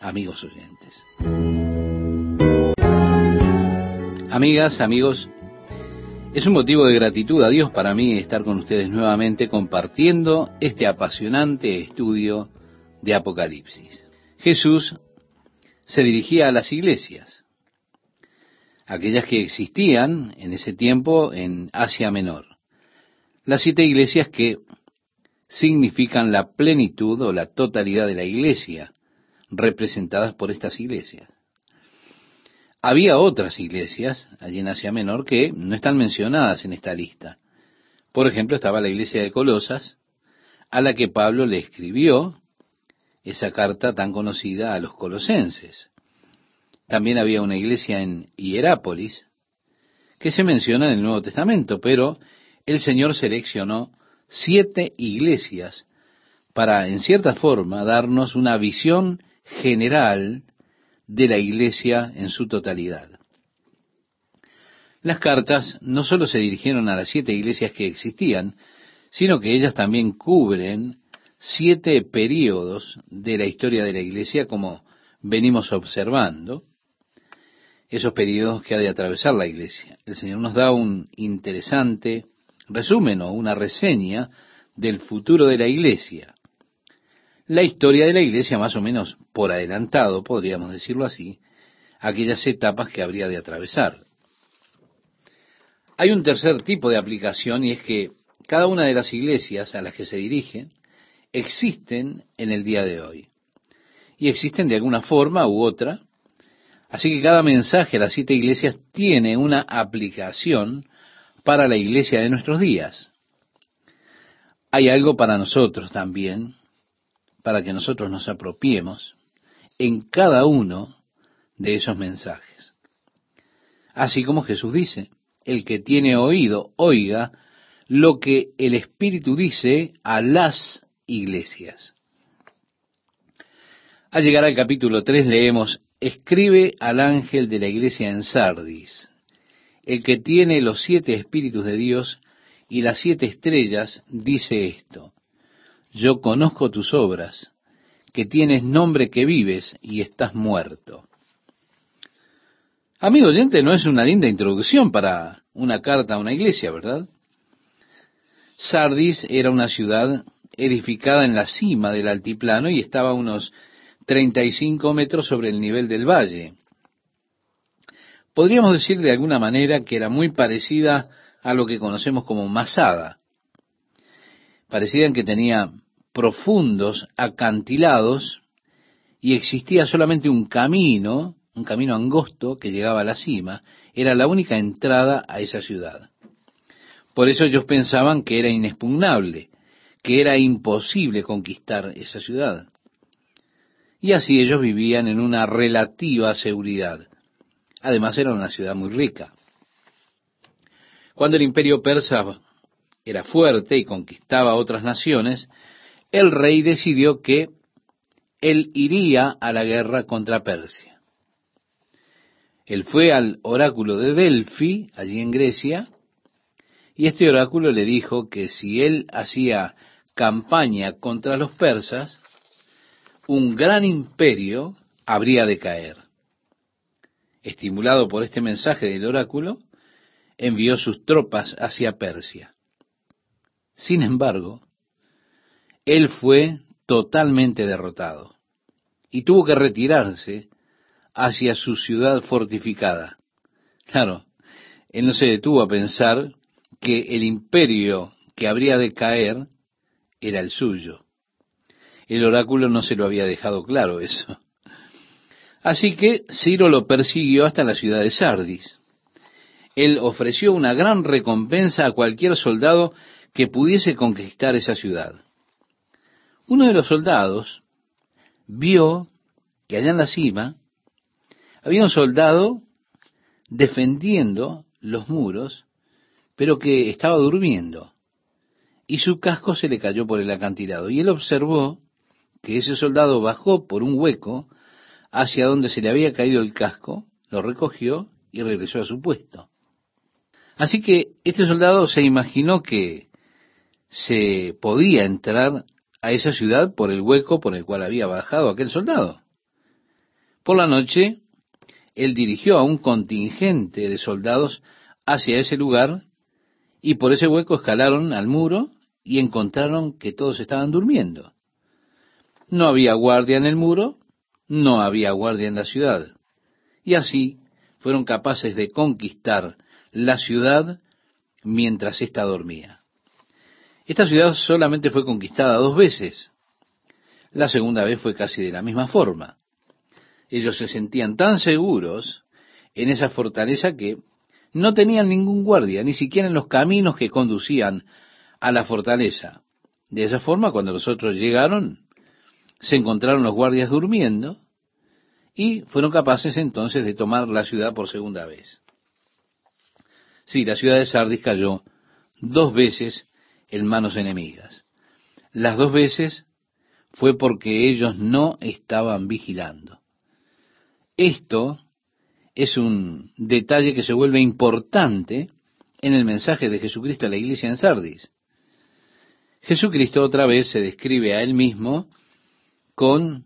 amigos oyentes. Amigas, amigos, es un motivo de gratitud a Dios para mí estar con ustedes nuevamente compartiendo este apasionante estudio de Apocalipsis. Jesús se dirigía a las iglesias, aquellas que existían en ese tiempo en Asia Menor. Las siete iglesias que significan la plenitud o la totalidad de la iglesia, representadas por estas iglesias. Había otras iglesias allí en Asia Menor que no están mencionadas en esta lista. Por ejemplo, estaba la iglesia de Colosas, a la que Pablo le escribió esa carta tan conocida a los colosenses. También había una iglesia en Hierápolis, que se menciona en el Nuevo Testamento, pero el Señor seleccionó siete iglesias para, en cierta forma, darnos una visión general de la iglesia en su totalidad. Las cartas no solo se dirigieron a las siete iglesias que existían, sino que ellas también cubren siete períodos de la historia de la iglesia, como venimos observando, esos períodos que ha de atravesar la iglesia. El Señor nos da un interesante resumen o una reseña del futuro de la iglesia. La historia de la iglesia más o menos por adelantado, podríamos decirlo así, aquellas etapas que habría de atravesar. Hay un tercer tipo de aplicación y es que cada una de las iglesias a las que se dirigen existen en el día de hoy. Y existen de alguna forma u otra. Así que cada mensaje a las siete iglesias tiene una aplicación para la iglesia de nuestros días. hay algo para nosotros también, para que nosotros nos apropiemos en cada uno de esos mensajes. Así como Jesús dice, el que tiene oído, oiga lo que el Espíritu dice a las iglesias. Al llegar al capítulo 3 leemos, escribe al ángel de la iglesia en Sardis, el que tiene los siete espíritus de Dios y las siete estrellas, dice esto, yo conozco tus obras, que tienes nombre que vives y estás muerto. Amigo oyente, no es una linda introducción para una carta a una iglesia, ¿verdad? Sardis era una ciudad edificada en la cima del altiplano y estaba a unos 35 metros sobre el nivel del valle. Podríamos decir de alguna manera que era muy parecida a lo que conocemos como Masada. Parecida en que tenía profundos acantilados y existía solamente un camino, un camino angosto que llegaba a la cima. Era la única entrada a esa ciudad. Por eso ellos pensaban que era inexpugnable, que era imposible conquistar esa ciudad. Y así ellos vivían en una relativa seguridad. Además era una ciudad muy rica. Cuando el imperio persa era fuerte y conquistaba otras naciones, el rey decidió que él iría a la guerra contra Persia. Él fue al oráculo de Delfi, allí en Grecia, y este oráculo le dijo que si él hacía campaña contra los persas, un gran imperio habría de caer. Estimulado por este mensaje del oráculo, envió sus tropas hacia Persia. Sin embargo, él fue totalmente derrotado y tuvo que retirarse hacia su ciudad fortificada. Claro, él no se detuvo a pensar que el imperio que habría de caer era el suyo. El oráculo no se lo había dejado claro eso. Así que Ciro lo persiguió hasta la ciudad de Sardis. Él ofreció una gran recompensa a cualquier soldado que pudiese conquistar esa ciudad. Uno de los soldados vio que allá en la cima había un soldado defendiendo los muros, pero que estaba durmiendo, y su casco se le cayó por el acantilado. Y él observó que ese soldado bajó por un hueco hacia donde se le había caído el casco, lo recogió y regresó a su puesto. Así que este soldado se imaginó que se podía entrar a esa ciudad por el hueco por el cual había bajado aquel soldado. Por la noche, él dirigió a un contingente de soldados hacia ese lugar y por ese hueco escalaron al muro y encontraron que todos estaban durmiendo. No había guardia en el muro, no había guardia en la ciudad. Y así fueron capaces de conquistar la ciudad mientras ésta dormía. Esta ciudad solamente fue conquistada dos veces. La segunda vez fue casi de la misma forma. Ellos se sentían tan seguros en esa fortaleza que no tenían ningún guardia, ni siquiera en los caminos que conducían a la fortaleza. De esa forma, cuando los otros llegaron, se encontraron los guardias durmiendo y fueron capaces entonces de tomar la ciudad por segunda vez. Sí, la ciudad de Sardis cayó dos veces en manos enemigas. Las dos veces fue porque ellos no estaban vigilando. Esto es un detalle que se vuelve importante en el mensaje de Jesucristo a la iglesia en Sardis. Jesucristo otra vez se describe a él mismo con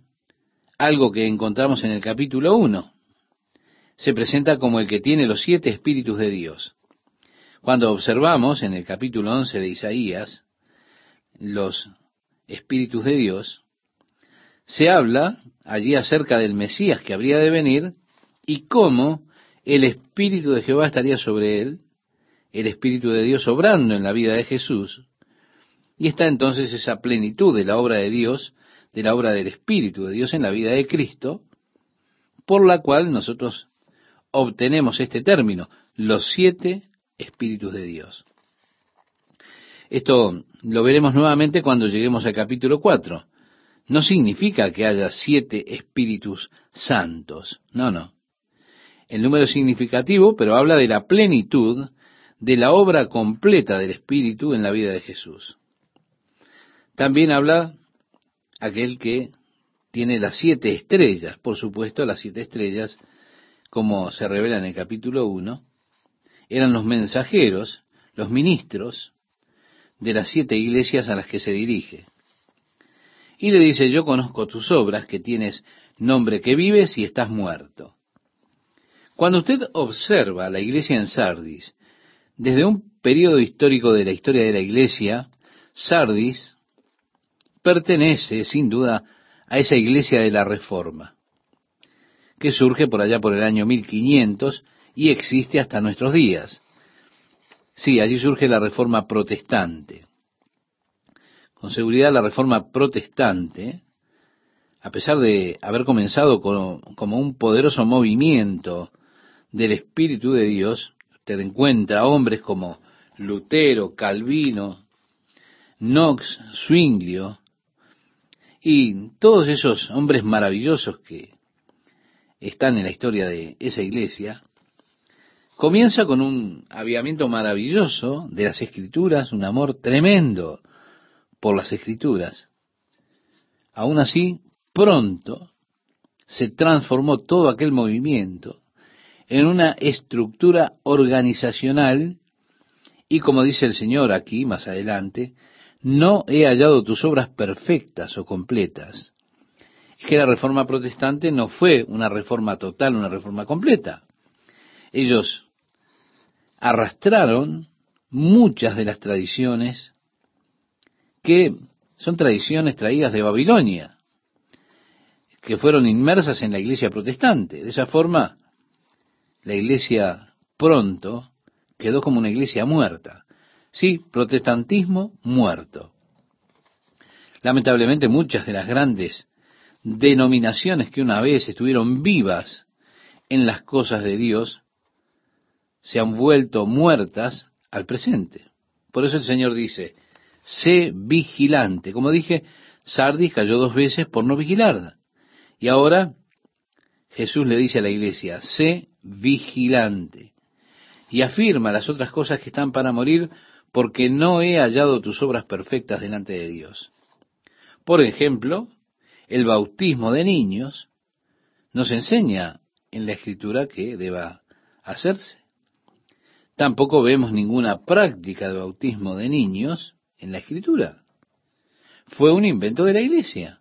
algo que encontramos en el capítulo 1. Se presenta como el que tiene los siete espíritus de Dios. Cuando observamos en el capítulo 11 de Isaías los espíritus de Dios, se habla allí acerca del Mesías que habría de venir y cómo el Espíritu de Jehová estaría sobre él, el Espíritu de Dios obrando en la vida de Jesús, y está entonces esa plenitud de la obra de Dios de la obra del Espíritu de Dios en la vida de Cristo, por la cual nosotros obtenemos este término, los siete Espíritus de Dios. Esto lo veremos nuevamente cuando lleguemos al capítulo 4. No significa que haya siete espíritus santos. No, no. El número es significativo, pero habla de la plenitud de la obra completa del Espíritu en la vida de Jesús. También habla aquel que tiene las siete estrellas, por supuesto las siete estrellas, como se revela en el capítulo 1, eran los mensajeros, los ministros de las siete iglesias a las que se dirige. Y le dice, yo conozco tus obras, que tienes nombre que vives y estás muerto. Cuando usted observa la iglesia en Sardis, desde un periodo histórico de la historia de la iglesia, Sardis pertenece sin duda a esa iglesia de la Reforma, que surge por allá por el año 1500 y existe hasta nuestros días. Sí, allí surge la Reforma protestante. Con seguridad la Reforma protestante, a pesar de haber comenzado como, un poderoso movimiento del Espíritu de Dios, usted encuentra hombres como Lutero, Calvino, Knox, Zwinglio, y todos esos hombres maravillosos que están en la historia de esa iglesia, comienza con un aviamiento maravilloso de las escrituras, un amor tremendo por las escrituras. Aún así, pronto se transformó todo aquel movimiento en una estructura organizacional y como dice el Señor aquí más adelante, no he hallado tus obras perfectas o completas. Es que la reforma protestante no fue una reforma total, una reforma completa. Ellos arrastraron muchas de las tradiciones que son tradiciones traídas de Babilonia, que fueron inmersas en la iglesia protestante. De esa forma, la iglesia pronto quedó como una iglesia muerta. Sí, protestantismo muerto. Lamentablemente muchas de las grandes denominaciones que una vez estuvieron vivas en las cosas de Dios se han vuelto muertas al presente. Por eso el Señor dice, sé vigilante. Como dije, Sardis cayó dos veces por no vigilar. Y ahora Jesús le dice a la iglesia, sé vigilante. Y afirma las otras cosas que están para morir porque no he hallado tus obras perfectas delante de Dios. Por ejemplo, el bautismo de niños nos enseña en la escritura que deba hacerse. Tampoco vemos ninguna práctica de bautismo de niños en la escritura. Fue un invento de la iglesia.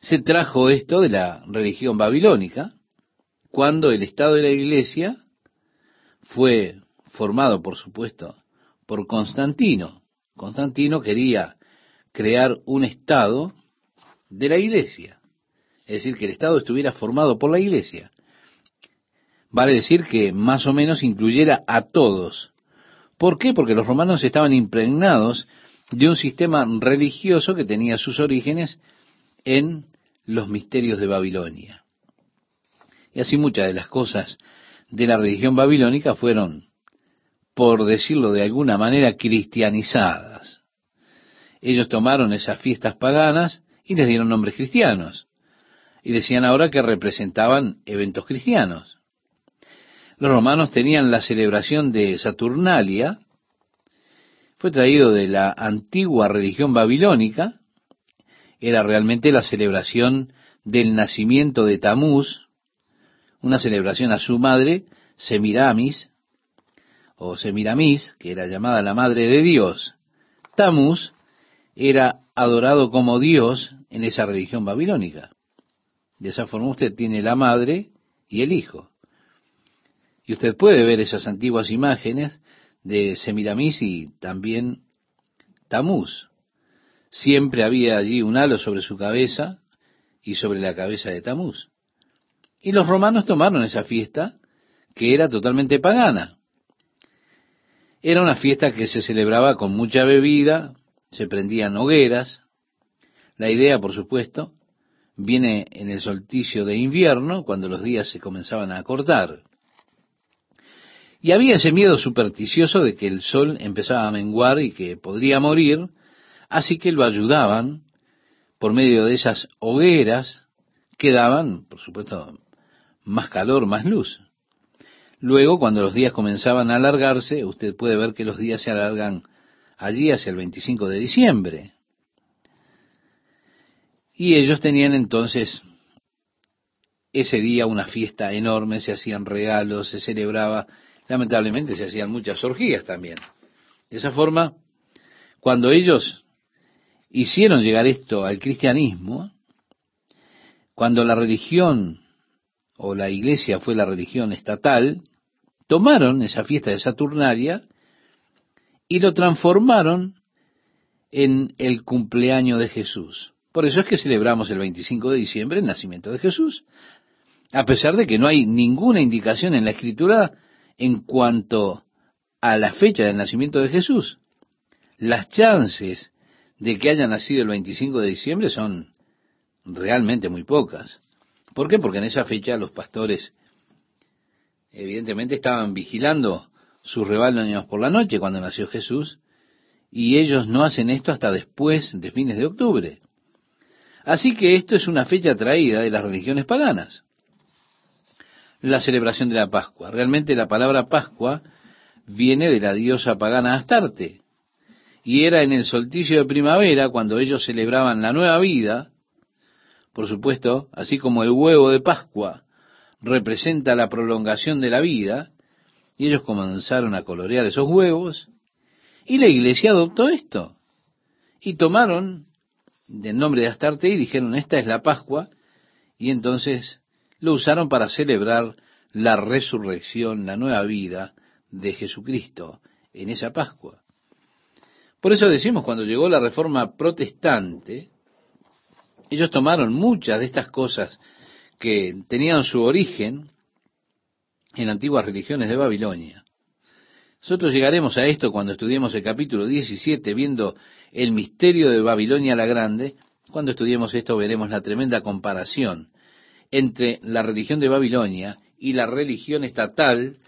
Se trajo esto de la religión babilónica, cuando el estado de la iglesia fue formado, por supuesto, por Constantino. Constantino quería crear un Estado de la iglesia, es decir, que el Estado estuviera formado por la iglesia. Vale decir que más o menos incluyera a todos. ¿Por qué? Porque los romanos estaban impregnados de un sistema religioso que tenía sus orígenes en los misterios de Babilonia. Y así muchas de las cosas de la religión babilónica fueron por decirlo de alguna manera, cristianizadas. Ellos tomaron esas fiestas paganas y les dieron nombres cristianos. Y decían ahora que representaban eventos cristianos. Los romanos tenían la celebración de Saturnalia, fue traído de la antigua religión babilónica, era realmente la celebración del nacimiento de Tamuz, una celebración a su madre, Semiramis, o Semiramis, que era llamada la madre de Dios. Tamuz era adorado como Dios en esa religión babilónica. De esa forma usted tiene la madre y el hijo. Y usted puede ver esas antiguas imágenes de Semiramis y también Tamuz. Siempre había allí un halo sobre su cabeza y sobre la cabeza de Tamuz. Y los romanos tomaron esa fiesta que era totalmente pagana. Era una fiesta que se celebraba con mucha bebida, se prendían hogueras. La idea, por supuesto, viene en el solsticio de invierno, cuando los días se comenzaban a cortar. Y había ese miedo supersticioso de que el sol empezaba a menguar y que podría morir, así que lo ayudaban por medio de esas hogueras que daban, por supuesto, más calor, más luz. Luego, cuando los días comenzaban a alargarse, usted puede ver que los días se alargan allí hacia el 25 de diciembre. Y ellos tenían entonces ese día una fiesta enorme, se hacían regalos, se celebraba, lamentablemente se hacían muchas orgías también. De esa forma, cuando ellos hicieron llegar esto al cristianismo, cuando la religión o la iglesia fue la religión estatal, tomaron esa fiesta de Saturnalia y lo transformaron en el cumpleaños de Jesús. Por eso es que celebramos el 25 de diciembre el nacimiento de Jesús, a pesar de que no hay ninguna indicación en la escritura en cuanto a la fecha del nacimiento de Jesús. Las chances de que haya nacido el 25 de diciembre son realmente muy pocas. ¿Por qué? Porque en esa fecha los pastores evidentemente estaban vigilando sus rebaños por la noche cuando nació Jesús, y ellos no hacen esto hasta después de fines de octubre. Así que esto es una fecha traída de las religiones paganas. La celebración de la Pascua. Realmente la palabra Pascua viene de la diosa pagana Astarte. Y era en el solsticio de primavera cuando ellos celebraban la nueva vida, por supuesto, así como el huevo de Pascua representa la prolongación de la vida, y ellos comenzaron a colorear esos huevos, y la iglesia adoptó esto. Y tomaron del nombre de Astarte y dijeron, esta es la Pascua, y entonces lo usaron para celebrar la resurrección, la nueva vida de Jesucristo en esa Pascua. Por eso decimos, cuando llegó la reforma protestante, ellos tomaron muchas de estas cosas que tenían su origen en antiguas religiones de Babilonia. Nosotros llegaremos a esto cuando estudiemos el capítulo 17, viendo el misterio de Babilonia la Grande. Cuando estudiemos esto veremos la tremenda comparación entre la religión de Babilonia y la religión estatal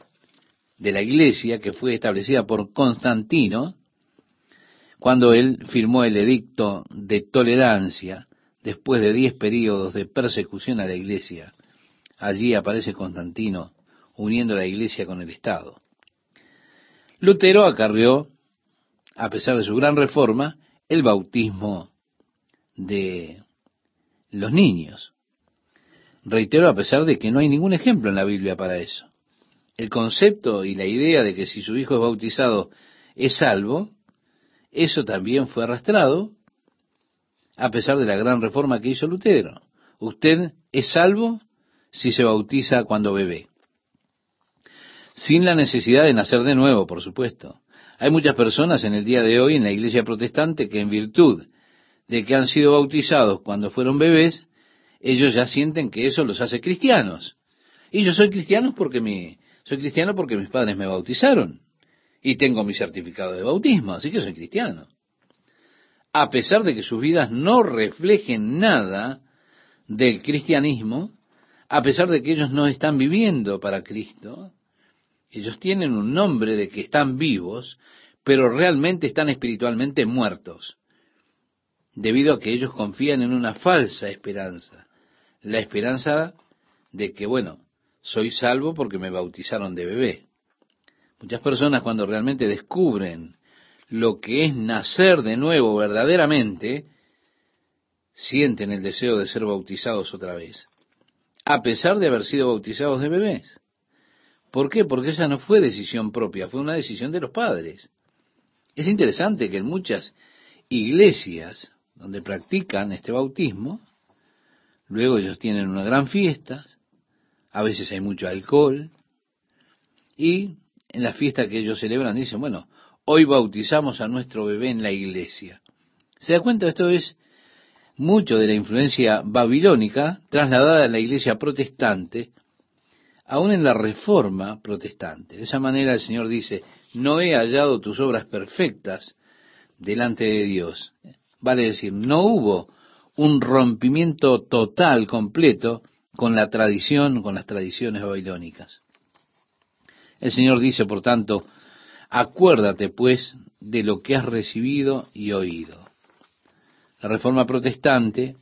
de la iglesia que fue establecida por Constantino cuando él firmó el edicto de tolerancia después de diez períodos de persecución a la iglesia. Allí aparece Constantino uniendo la iglesia con el Estado. Lutero acarrió, a pesar de su gran reforma, el bautismo de los niños. Reitero, a pesar de que no hay ningún ejemplo en la Biblia para eso. El concepto y la idea de que si su hijo es bautizado es salvo, eso también fue arrastrado a pesar de la gran reforma que hizo Lutero. Usted es salvo si se bautiza cuando bebé. Sin la necesidad de nacer de nuevo, por supuesto. Hay muchas personas en el día de hoy en la iglesia protestante que en virtud de que han sido bautizados cuando fueron bebés, ellos ya sienten que eso los hace cristianos. Y yo soy cristiano porque mi, soy cristiano porque mis padres me bautizaron y tengo mi certificado de bautismo, así que soy cristiano a pesar de que sus vidas no reflejen nada del cristianismo, a pesar de que ellos no están viviendo para Cristo, ellos tienen un nombre de que están vivos, pero realmente están espiritualmente muertos, debido a que ellos confían en una falsa esperanza, la esperanza de que, bueno, soy salvo porque me bautizaron de bebé. Muchas personas cuando realmente descubren lo que es nacer de nuevo verdaderamente, sienten el deseo de ser bautizados otra vez, a pesar de haber sido bautizados de bebés. ¿Por qué? Porque esa no fue decisión propia, fue una decisión de los padres. Es interesante que en muchas iglesias donde practican este bautismo, luego ellos tienen una gran fiesta, a veces hay mucho alcohol, y en la fiesta que ellos celebran dicen, bueno, hoy bautizamos a nuestro bebé en la iglesia. ¿Se da cuenta? Esto es mucho de la influencia babilónica trasladada a la iglesia protestante, aún en la reforma protestante. De esa manera el Señor dice, no he hallado tus obras perfectas delante de Dios. Vale decir, no hubo un rompimiento total, completo, con la tradición, con las tradiciones babilónicas. El Señor dice, por tanto, acuérdate pues de lo que has recibido y oído. La reforma protestante,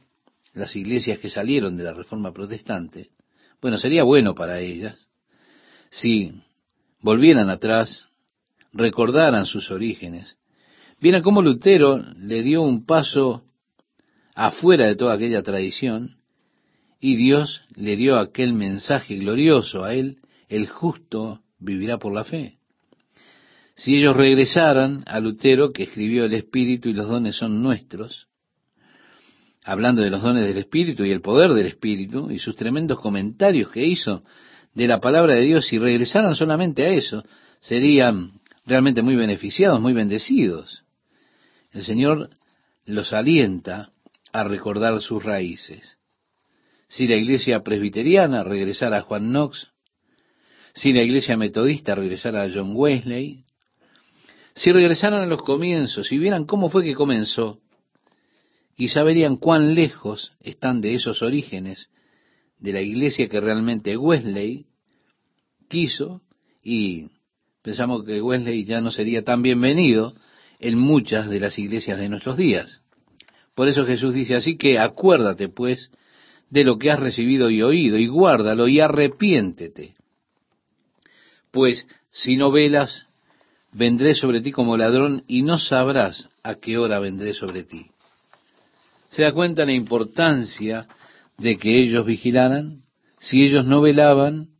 las iglesias que salieron de la reforma protestante, bueno, sería bueno para ellas si volvieran atrás, recordaran sus orígenes, vieran cómo Lutero le dio un paso afuera de toda aquella tradición y Dios le dio aquel mensaje glorioso a él, el justo vivirá por la fe. Si ellos regresaran a Lutero, que escribió el Espíritu y los dones son nuestros, hablando de los dones del Espíritu y el poder del Espíritu y sus tremendos comentarios que hizo de la palabra de Dios, si regresaran solamente a eso, serían realmente muy beneficiados, muy bendecidos. El Señor los alienta a recordar sus raíces. Si la iglesia presbiteriana regresara a Juan Knox, si la iglesia metodista regresara a John Wesley, si regresaran a los comienzos y vieran cómo fue que comenzó, quizá verían cuán lejos están de esos orígenes de la iglesia que realmente Wesley quiso y pensamos que Wesley ya no sería tan bienvenido en muchas de las iglesias de nuestros días. Por eso Jesús dice así que acuérdate pues de lo que has recibido y oído y guárdalo y arrepiéntete. Pues si no velas, vendré sobre ti como ladrón y no sabrás a qué hora vendré sobre ti. ¿Se da cuenta la importancia de que ellos vigilaran? Si ellos no velaban,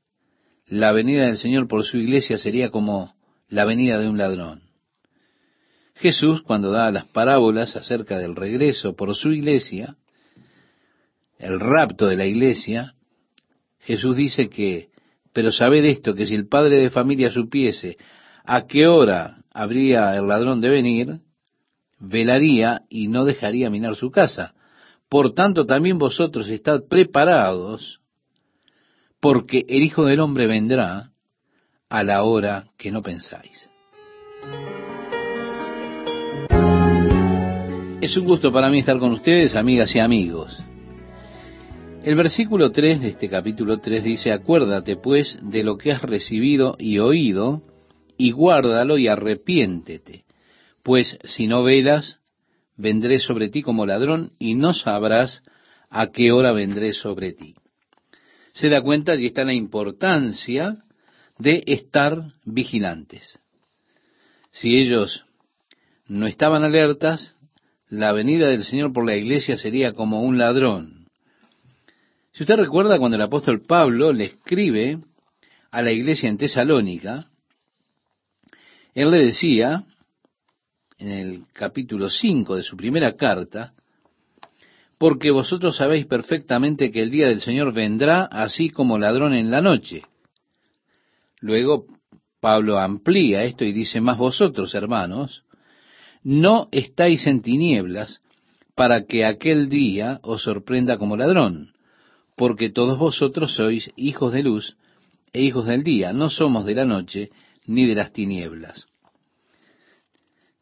la venida del Señor por su iglesia sería como la venida de un ladrón. Jesús, cuando da las parábolas acerca del regreso por su iglesia, el rapto de la iglesia, Jesús dice que, pero sabed esto, que si el padre de familia supiese a qué hora habría el ladrón de venir, velaría y no dejaría minar su casa. Por tanto, también vosotros estad preparados, porque el Hijo del Hombre vendrá a la hora que no pensáis. Es un gusto para mí estar con ustedes, amigas y amigos. El versículo 3 de este capítulo 3 dice, acuérdate pues de lo que has recibido y oído, y guárdalo y arrepiéntete, pues si no velas, vendré sobre ti como ladrón y no sabrás a qué hora vendré sobre ti. Se da cuenta, y está la importancia de estar vigilantes. Si ellos no estaban alertas, la venida del Señor por la iglesia sería como un ladrón. Si usted recuerda cuando el apóstol Pablo le escribe a la iglesia en Tesalónica, él le decía, en el capítulo 5 de su primera carta, porque vosotros sabéis perfectamente que el día del Señor vendrá así como ladrón en la noche. Luego Pablo amplía esto y dice, más vosotros, hermanos, no estáis en tinieblas para que aquel día os sorprenda como ladrón, porque todos vosotros sois hijos de luz e hijos del día, no somos de la noche ni de las tinieblas.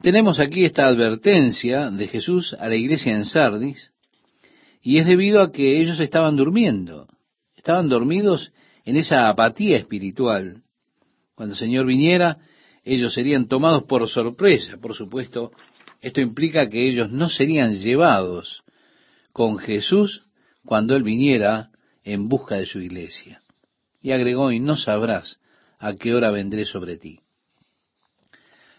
Tenemos aquí esta advertencia de Jesús a la iglesia en Sardis, y es debido a que ellos estaban durmiendo, estaban dormidos en esa apatía espiritual. Cuando el Señor viniera, ellos serían tomados por sorpresa. Por supuesto, esto implica que ellos no serían llevados con Jesús cuando Él viniera en busca de su iglesia. Y agregó, y no sabrás a qué hora vendré sobre ti.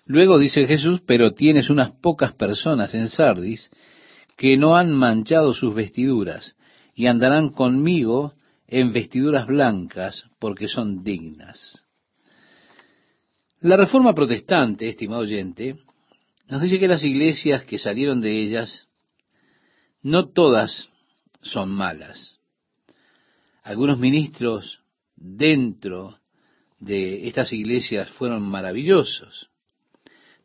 Luego dice Jesús, pero tienes unas pocas personas en Sardis que no han manchado sus vestiduras y andarán conmigo en vestiduras blancas porque son dignas. La reforma protestante, estimado oyente, nos dice que las iglesias que salieron de ellas, no todas son malas. Algunos ministros dentro de estas iglesias fueron maravillosos,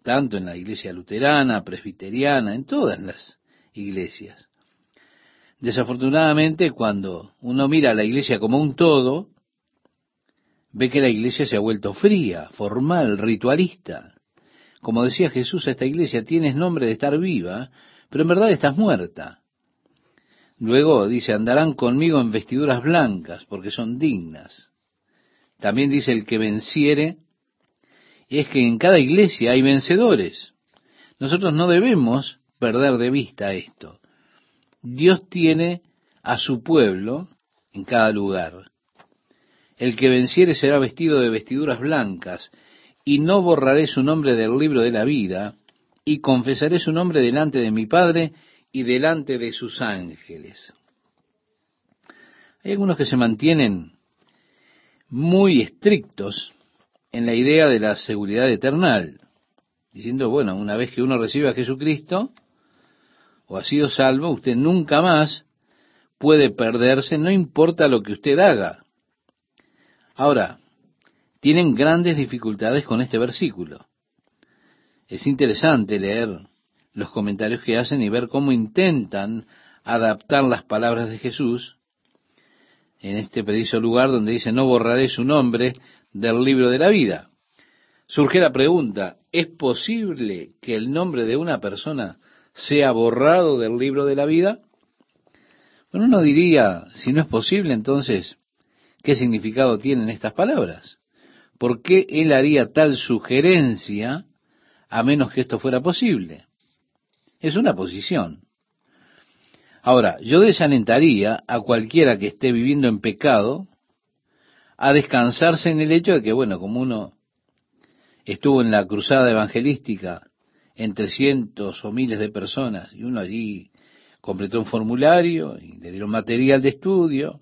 tanto en la iglesia luterana, presbiteriana, en todas las iglesias. Desafortunadamente, cuando uno mira a la iglesia como un todo, ve que la iglesia se ha vuelto fría, formal, ritualista. Como decía Jesús a esta iglesia, tienes nombre de estar viva, pero en verdad estás muerta. Luego dice, andarán conmigo en vestiduras blancas, porque son dignas. También dice el que venciere, es que en cada iglesia hay vencedores. Nosotros no debemos perder de vista esto. Dios tiene a su pueblo en cada lugar. El que venciere será vestido de vestiduras blancas, y no borraré su nombre del libro de la vida, y confesaré su nombre delante de mi Padre y delante de sus ángeles. Hay algunos que se mantienen muy estrictos en la idea de la seguridad eternal, diciendo, bueno, una vez que uno recibe a Jesucristo o ha sido salvo, usted nunca más puede perderse, no importa lo que usted haga. Ahora, tienen grandes dificultades con este versículo. Es interesante leer los comentarios que hacen y ver cómo intentan adaptar las palabras de Jesús en este preciso lugar donde dice, no borraré su nombre del libro de la vida. Surge la pregunta, ¿es posible que el nombre de una persona sea borrado del libro de la vida? Bueno, uno diría, si no es posible, entonces, ¿qué significado tienen estas palabras? ¿Por qué él haría tal sugerencia a menos que esto fuera posible? Es una posición. Ahora, yo desalentaría a cualquiera que esté viviendo en pecado a descansarse en el hecho de que, bueno, como uno estuvo en la cruzada evangelística entre cientos o miles de personas y uno allí completó un formulario y le dieron material de estudio,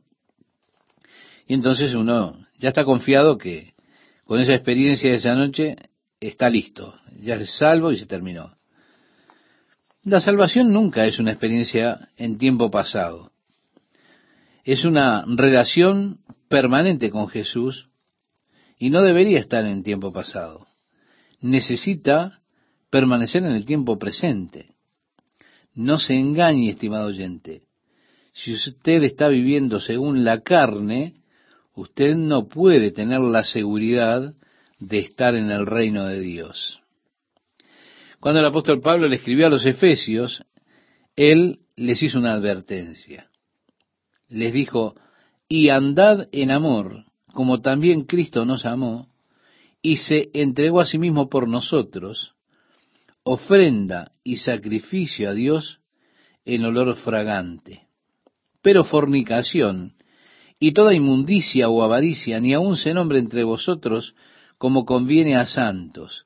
y entonces uno ya está confiado que con esa experiencia de esa noche está listo, ya es salvo y se terminó. La salvación nunca es una experiencia en tiempo pasado. Es una relación permanente con Jesús y no debería estar en tiempo pasado. Necesita permanecer en el tiempo presente. No se engañe, estimado oyente. Si usted está viviendo según la carne, usted no puede tener la seguridad de estar en el reino de Dios. Cuando el apóstol Pablo le escribió a los Efesios, él les hizo una advertencia. Les dijo, y andad en amor, como también Cristo nos amó, y se entregó a sí mismo por nosotros, ofrenda y sacrificio a Dios en olor fragante. Pero fornicación y toda inmundicia o avaricia ni aun se nombre entre vosotros como conviene a santos,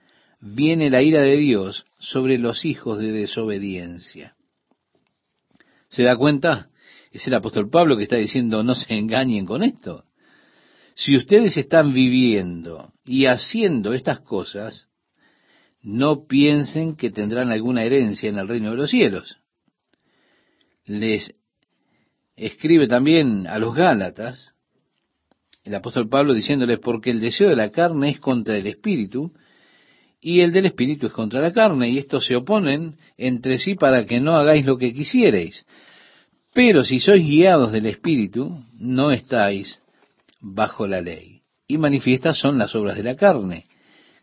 viene la ira de Dios sobre los hijos de desobediencia. ¿Se da cuenta? Es el apóstol Pablo que está diciendo no se engañen con esto. Si ustedes están viviendo y haciendo estas cosas, no piensen que tendrán alguna herencia en el reino de los cielos. Les escribe también a los Gálatas, el apóstol Pablo diciéndoles, porque el deseo de la carne es contra el espíritu, y el del espíritu es contra la carne, y estos se oponen entre sí para que no hagáis lo que quisierais. Pero si sois guiados del espíritu, no estáis bajo la ley. Y manifiestas son las obras de la carne,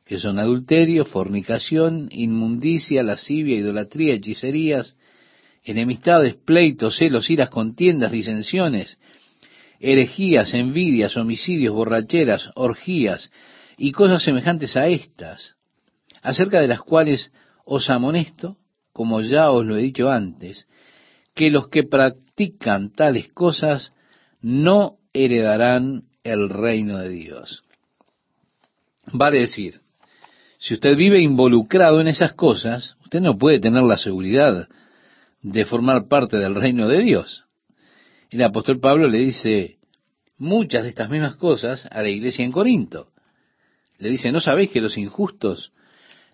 que son adulterio, fornicación, inmundicia, lascivia, idolatría, hechicerías, enemistades, pleitos, celos, iras, contiendas, disensiones, herejías, envidias, homicidios, borracheras, orgías y cosas semejantes a estas acerca de las cuales os amonesto, como ya os lo he dicho antes, que los que practican tales cosas no heredarán el reino de Dios. Vale decir, si usted vive involucrado en esas cosas, usted no puede tener la seguridad de formar parte del reino de Dios. El apóstol Pablo le dice muchas de estas mismas cosas a la iglesia en Corinto. Le dice, ¿no sabéis que los injustos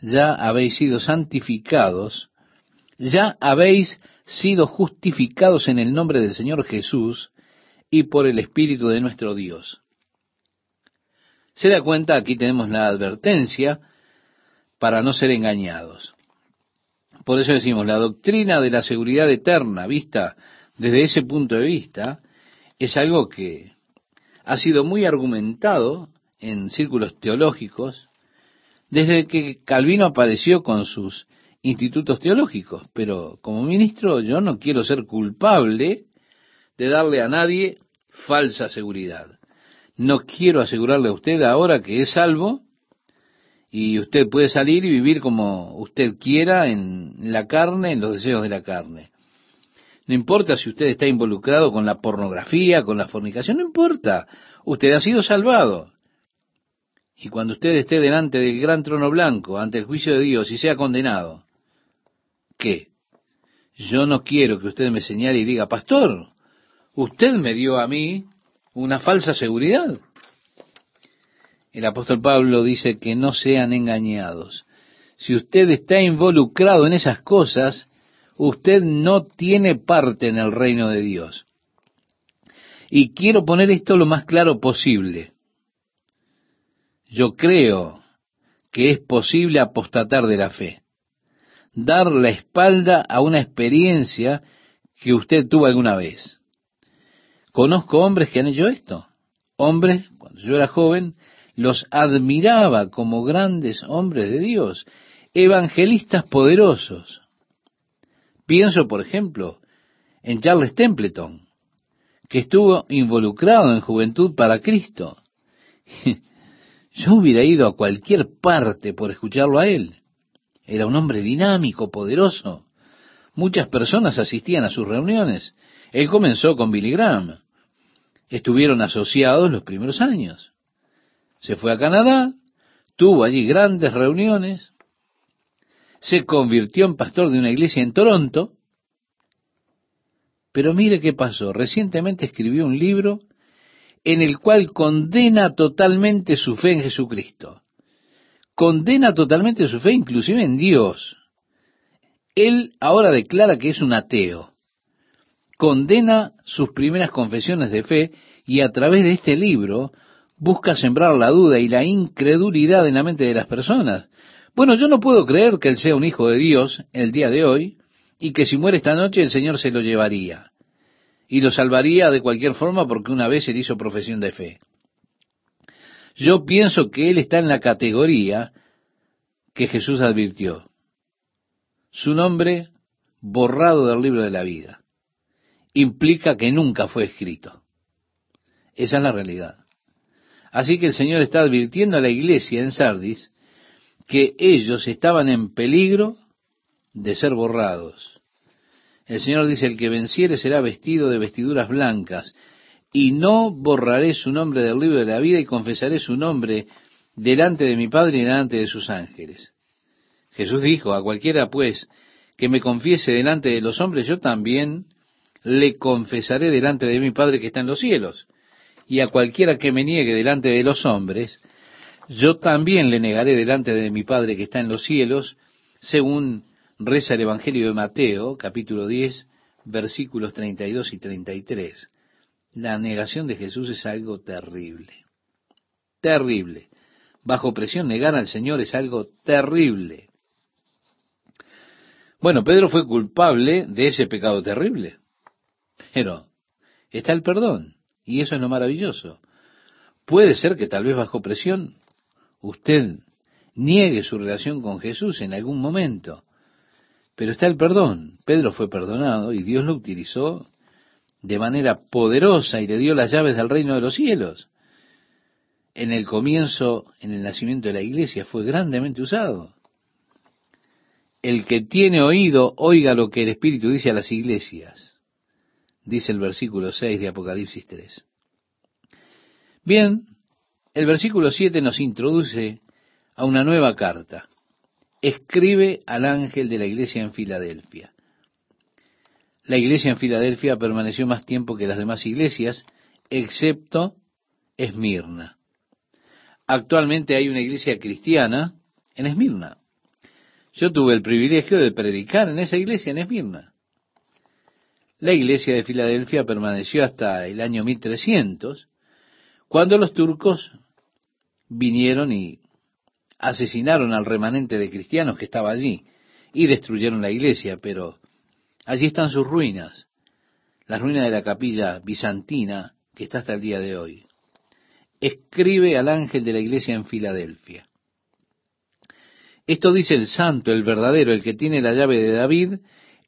ya habéis sido santificados, ya habéis sido justificados en el nombre del Señor Jesús y por el Espíritu de nuestro Dios. Se da cuenta, aquí tenemos la advertencia para no ser engañados. Por eso decimos, la doctrina de la seguridad eterna, vista desde ese punto de vista, es algo que ha sido muy argumentado en círculos teológicos desde que Calvino apareció con sus institutos teológicos, pero como ministro yo no quiero ser culpable de darle a nadie falsa seguridad. No quiero asegurarle a usted ahora que es salvo y usted puede salir y vivir como usted quiera en la carne, en los deseos de la carne. No importa si usted está involucrado con la pornografía, con la fornicación, no importa. Usted ha sido salvado. Y cuando usted esté delante del gran trono blanco, ante el juicio de Dios, y sea condenado, ¿qué? Yo no quiero que usted me señale y diga, pastor, usted me dio a mí una falsa seguridad. El apóstol Pablo dice que no sean engañados. Si usted está involucrado en esas cosas, usted no tiene parte en el reino de Dios. Y quiero poner esto lo más claro posible. Yo creo que es posible apostatar de la fe, dar la espalda a una experiencia que usted tuvo alguna vez. Conozco hombres que han hecho esto. Hombres, cuando yo era joven, los admiraba como grandes hombres de Dios, evangelistas poderosos. Pienso, por ejemplo, en Charles Templeton, que estuvo involucrado en Juventud para Cristo. Yo hubiera ido a cualquier parte por escucharlo a él. Era un hombre dinámico, poderoso. Muchas personas asistían a sus reuniones. Él comenzó con Billy Graham. Estuvieron asociados los primeros años. Se fue a Canadá, tuvo allí grandes reuniones, se convirtió en pastor de una iglesia en Toronto, pero mire qué pasó. Recientemente escribió un libro en el cual condena totalmente su fe en Jesucristo. Condena totalmente su fe inclusive en Dios. Él ahora declara que es un ateo. Condena sus primeras confesiones de fe y a través de este libro busca sembrar la duda y la incredulidad en la mente de las personas. Bueno, yo no puedo creer que él sea un hijo de Dios el día de hoy y que si muere esta noche el Señor se lo llevaría y lo salvaría de cualquier forma porque una vez él hizo profesión de fe. Yo pienso que él está en la categoría que Jesús advirtió. Su nombre borrado del libro de la vida implica que nunca fue escrito. Esa es la realidad. Así que el Señor está advirtiendo a la iglesia en Sardis que ellos estaban en peligro de ser borrados. El Señor dice, el que venciere será vestido de vestiduras blancas, y no borraré su nombre del libro de la vida y confesaré su nombre delante de mi Padre y delante de sus ángeles. Jesús dijo, a cualquiera pues que me confiese delante de los hombres, yo también le confesaré delante de mi Padre que está en los cielos. Y a cualquiera que me niegue delante de los hombres, yo también le negaré delante de mi Padre que está en los cielos, según reza el Evangelio de Mateo, capítulo 10, versículos 32 y 33. La negación de Jesús es algo terrible. Terrible. Bajo presión negar al Señor es algo terrible. Bueno, Pedro fue culpable de ese pecado terrible. Pero está el perdón. Y eso es lo maravilloso. Puede ser que tal vez bajo presión usted niegue su relación con Jesús en algún momento. Pero está el perdón. Pedro fue perdonado y Dios lo utilizó de manera poderosa y le dio las llaves del reino de los cielos. En el comienzo, en el nacimiento de la iglesia, fue grandemente usado. El que tiene oído, oiga lo que el Espíritu dice a las iglesias, dice el versículo 6 de Apocalipsis 3. Bien, El versículo 7 nos introduce a una nueva carta. Escribe al ángel de la iglesia en Filadelfia. La iglesia en Filadelfia permaneció más tiempo que las demás iglesias, excepto Esmirna. Actualmente hay una iglesia cristiana en Esmirna. Yo tuve el privilegio de predicar en esa iglesia en Esmirna. La iglesia de Filadelfia permaneció hasta el año 1300, cuando los turcos vinieron y asesinaron al remanente de cristianos que estaba allí y destruyeron la iglesia, pero allí están sus ruinas, las ruinas de la capilla bizantina que está hasta el día de hoy. Escribe al ángel de la iglesia en Filadelfia. Esto dice el santo, el verdadero, el que tiene la llave de David,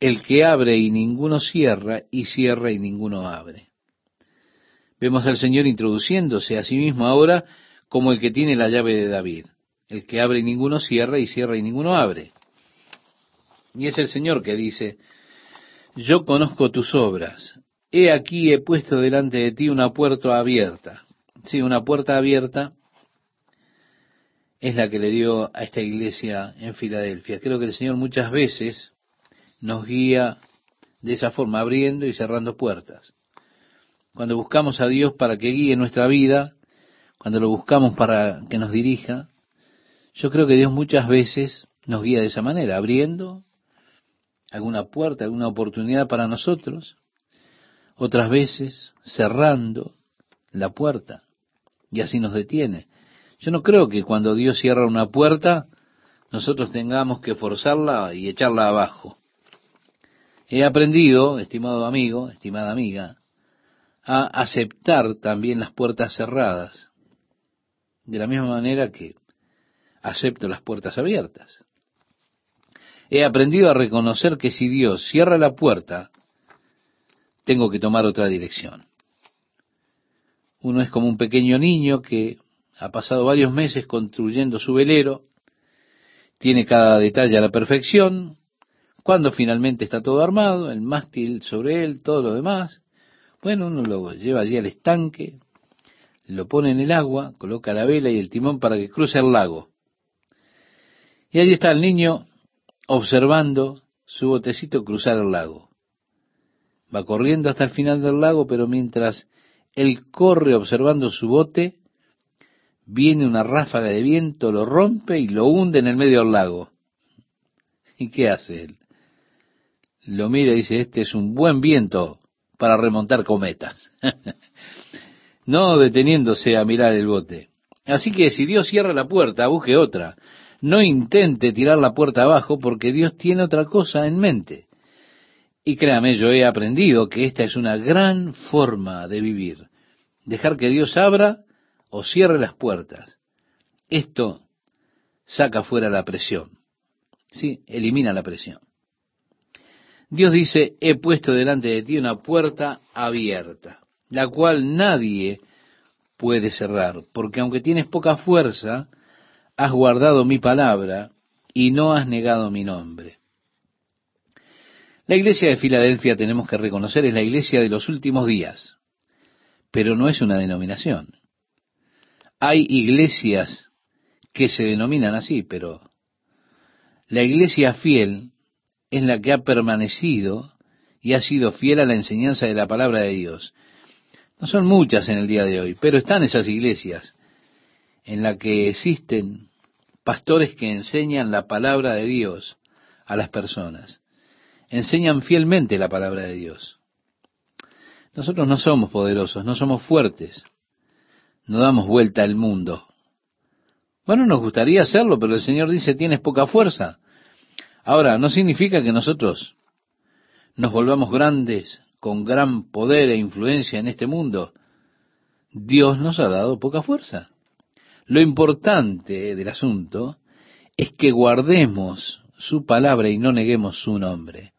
el que abre y ninguno cierra, y cierra y ninguno abre. Vemos al Señor introduciéndose a sí mismo ahora como el que tiene la llave de David, el que abre y ninguno cierra, y cierra y ninguno abre. Y es el Señor que dice, yo conozco tus obras, he aquí he puesto delante de ti una puerta abierta. Sí, una puerta abierta es la que le dio a esta iglesia en Filadelfia. Creo que el Señor muchas veces nos guía de esa forma, abriendo y cerrando puertas. Cuando buscamos a Dios para que guíe nuestra vida, cuando lo buscamos para que nos dirija, yo creo que Dios muchas veces nos guía de esa manera, abriendo alguna puerta, alguna oportunidad para nosotros, otras veces cerrando la puerta y así nos detiene. Yo no creo que cuando Dios cierra una puerta nosotros tengamos que forzarla y echarla abajo. He aprendido, estimado amigo, estimada amiga, a aceptar también las puertas cerradas, de la misma manera que acepto las puertas abiertas. He aprendido a reconocer que si Dios cierra la puerta, tengo que tomar otra dirección. Uno es como un pequeño niño que ha pasado varios meses construyendo su velero, tiene cada detalle a la perfección, cuando finalmente está todo armado, el mástil sobre él, todo lo demás, bueno, uno lo lleva allí al estanque, lo pone en el agua, coloca la vela y el timón para que cruce el lago. Y allí está el niño observando su botecito cruzar el lago. Va corriendo hasta el final del lago, pero mientras él corre observando su bote, viene una ráfaga de viento, lo rompe y lo hunde en el medio del lago. ¿Y qué hace él? Lo mira y dice, este es un buen viento para remontar cometas. no deteniéndose a mirar el bote. Así que si Dios cierra la puerta, busque otra. No intente tirar la puerta abajo porque Dios tiene otra cosa en mente. Y créame, yo he aprendido que esta es una gran forma de vivir. Dejar que Dios abra o cierre las puertas. Esto saca fuera la presión. Sí, elimina la presión. Dios dice, he puesto delante de ti una puerta abierta, la cual nadie puede cerrar, porque aunque tienes poca fuerza, has guardado mi palabra y no has negado mi nombre. La iglesia de Filadelfia tenemos que reconocer es la iglesia de los últimos días, pero no es una denominación. Hay iglesias que se denominan así, pero la iglesia fiel es la que ha permanecido y ha sido fiel a la enseñanza de la palabra de Dios. No son muchas en el día de hoy, pero están esas iglesias en las que existen pastores que enseñan la palabra de Dios a las personas enseñan fielmente la palabra de Dios. Nosotros no somos poderosos, no somos fuertes, no damos vuelta al mundo. Bueno, nos gustaría hacerlo, pero el Señor dice, tienes poca fuerza. Ahora, no significa que nosotros nos volvamos grandes con gran poder e influencia en este mundo. Dios nos ha dado poca fuerza. Lo importante del asunto es que guardemos su palabra y no neguemos su nombre.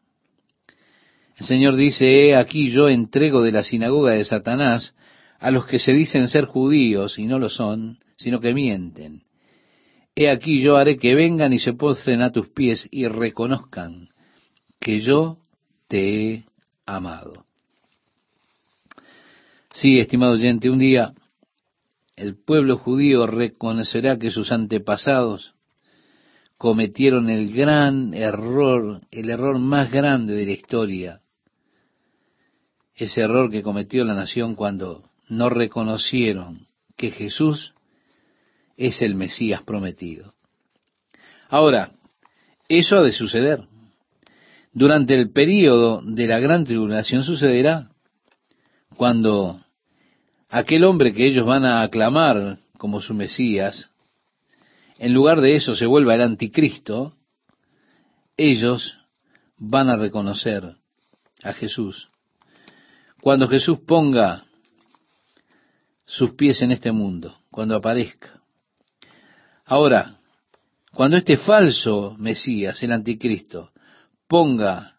El Señor dice, he aquí yo entrego de la sinagoga de Satanás a los que se dicen ser judíos y no lo son, sino que mienten. He aquí yo haré que vengan y se postren a tus pies y reconozcan que yo te he amado. Sí, estimado oyente, un día el pueblo judío reconocerá que sus antepasados cometieron el gran error, el error más grande de la historia, ese error que cometió la nación cuando no reconocieron que Jesús es el Mesías prometido. Ahora, eso ha de suceder. Durante el período de la gran tribulación sucederá cuando aquel hombre que ellos van a aclamar como su Mesías, en lugar de eso se vuelva el anticristo, ellos van a reconocer a Jesús. Cuando Jesús ponga sus pies en este mundo, cuando aparezca. Ahora, cuando este falso Mesías, el anticristo, ponga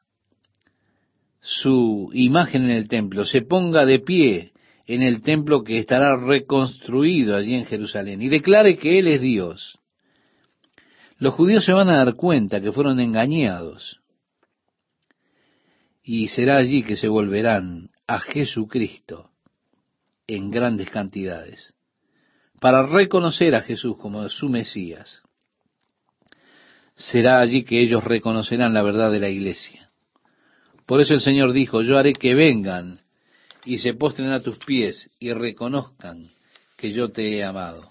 su imagen en el templo, se ponga de pie en el templo que estará reconstruido allí en Jerusalén y declare que Él es Dios, los judíos se van a dar cuenta que fueron engañados y será allí que se volverán a Jesucristo en grandes cantidades para reconocer a Jesús como su Mesías. Será allí que ellos reconocerán la verdad de la iglesia. Por eso el Señor dijo, yo haré que vengan y se postren a tus pies y reconozcan que yo te he amado.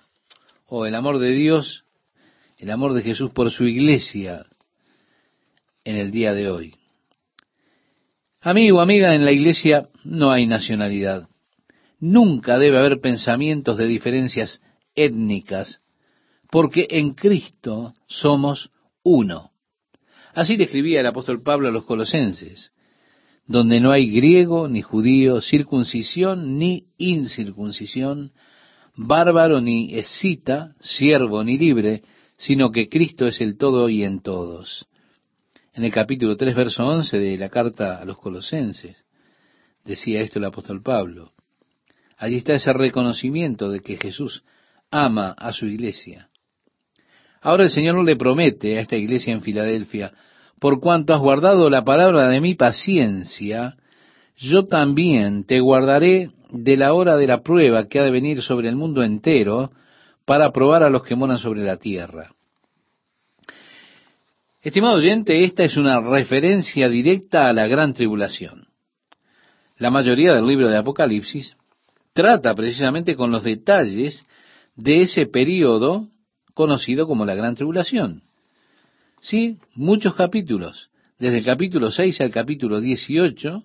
Oh, el amor de Dios, el amor de Jesús por su iglesia en el día de hoy. Amigo, amiga, en la iglesia no hay nacionalidad. Nunca debe haber pensamientos de diferencias étnicas, porque en Cristo somos uno. Así le escribía el apóstol Pablo a los colosenses, donde no hay griego ni judío, circuncisión ni incircuncisión, bárbaro ni escita, siervo ni libre, sino que Cristo es el todo y en todos. En el capítulo 3, verso 11 de la carta a los colosenses, decía esto el apóstol Pablo. Allí está ese reconocimiento de que Jesús ama a su iglesia. Ahora el Señor no le promete a esta iglesia en Filadelfia, por cuanto has guardado la palabra de mi paciencia, yo también te guardaré de la hora de la prueba que ha de venir sobre el mundo entero para probar a los que moran sobre la tierra. Estimado oyente, esta es una referencia directa a la gran tribulación. La mayoría del libro de Apocalipsis trata precisamente con los detalles de ese periodo conocido como la gran tribulación. Sí, muchos capítulos. Desde el capítulo 6 al capítulo 18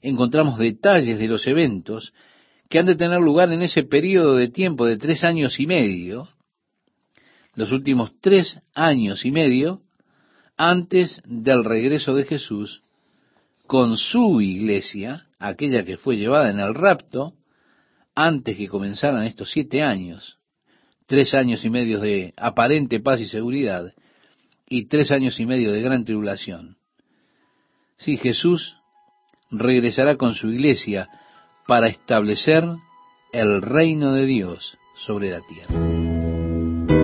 encontramos detalles de los eventos que han de tener lugar en ese periodo de tiempo de tres años y medio, los últimos tres años y medio, antes del regreso de Jesús con su iglesia, aquella que fue llevada en el rapto, antes que comenzaran estos siete años, tres años y medio de aparente paz y seguridad, y tres años y medio de gran tribulación. Sí, Jesús regresará con su iglesia para establecer el reino de Dios sobre la tierra.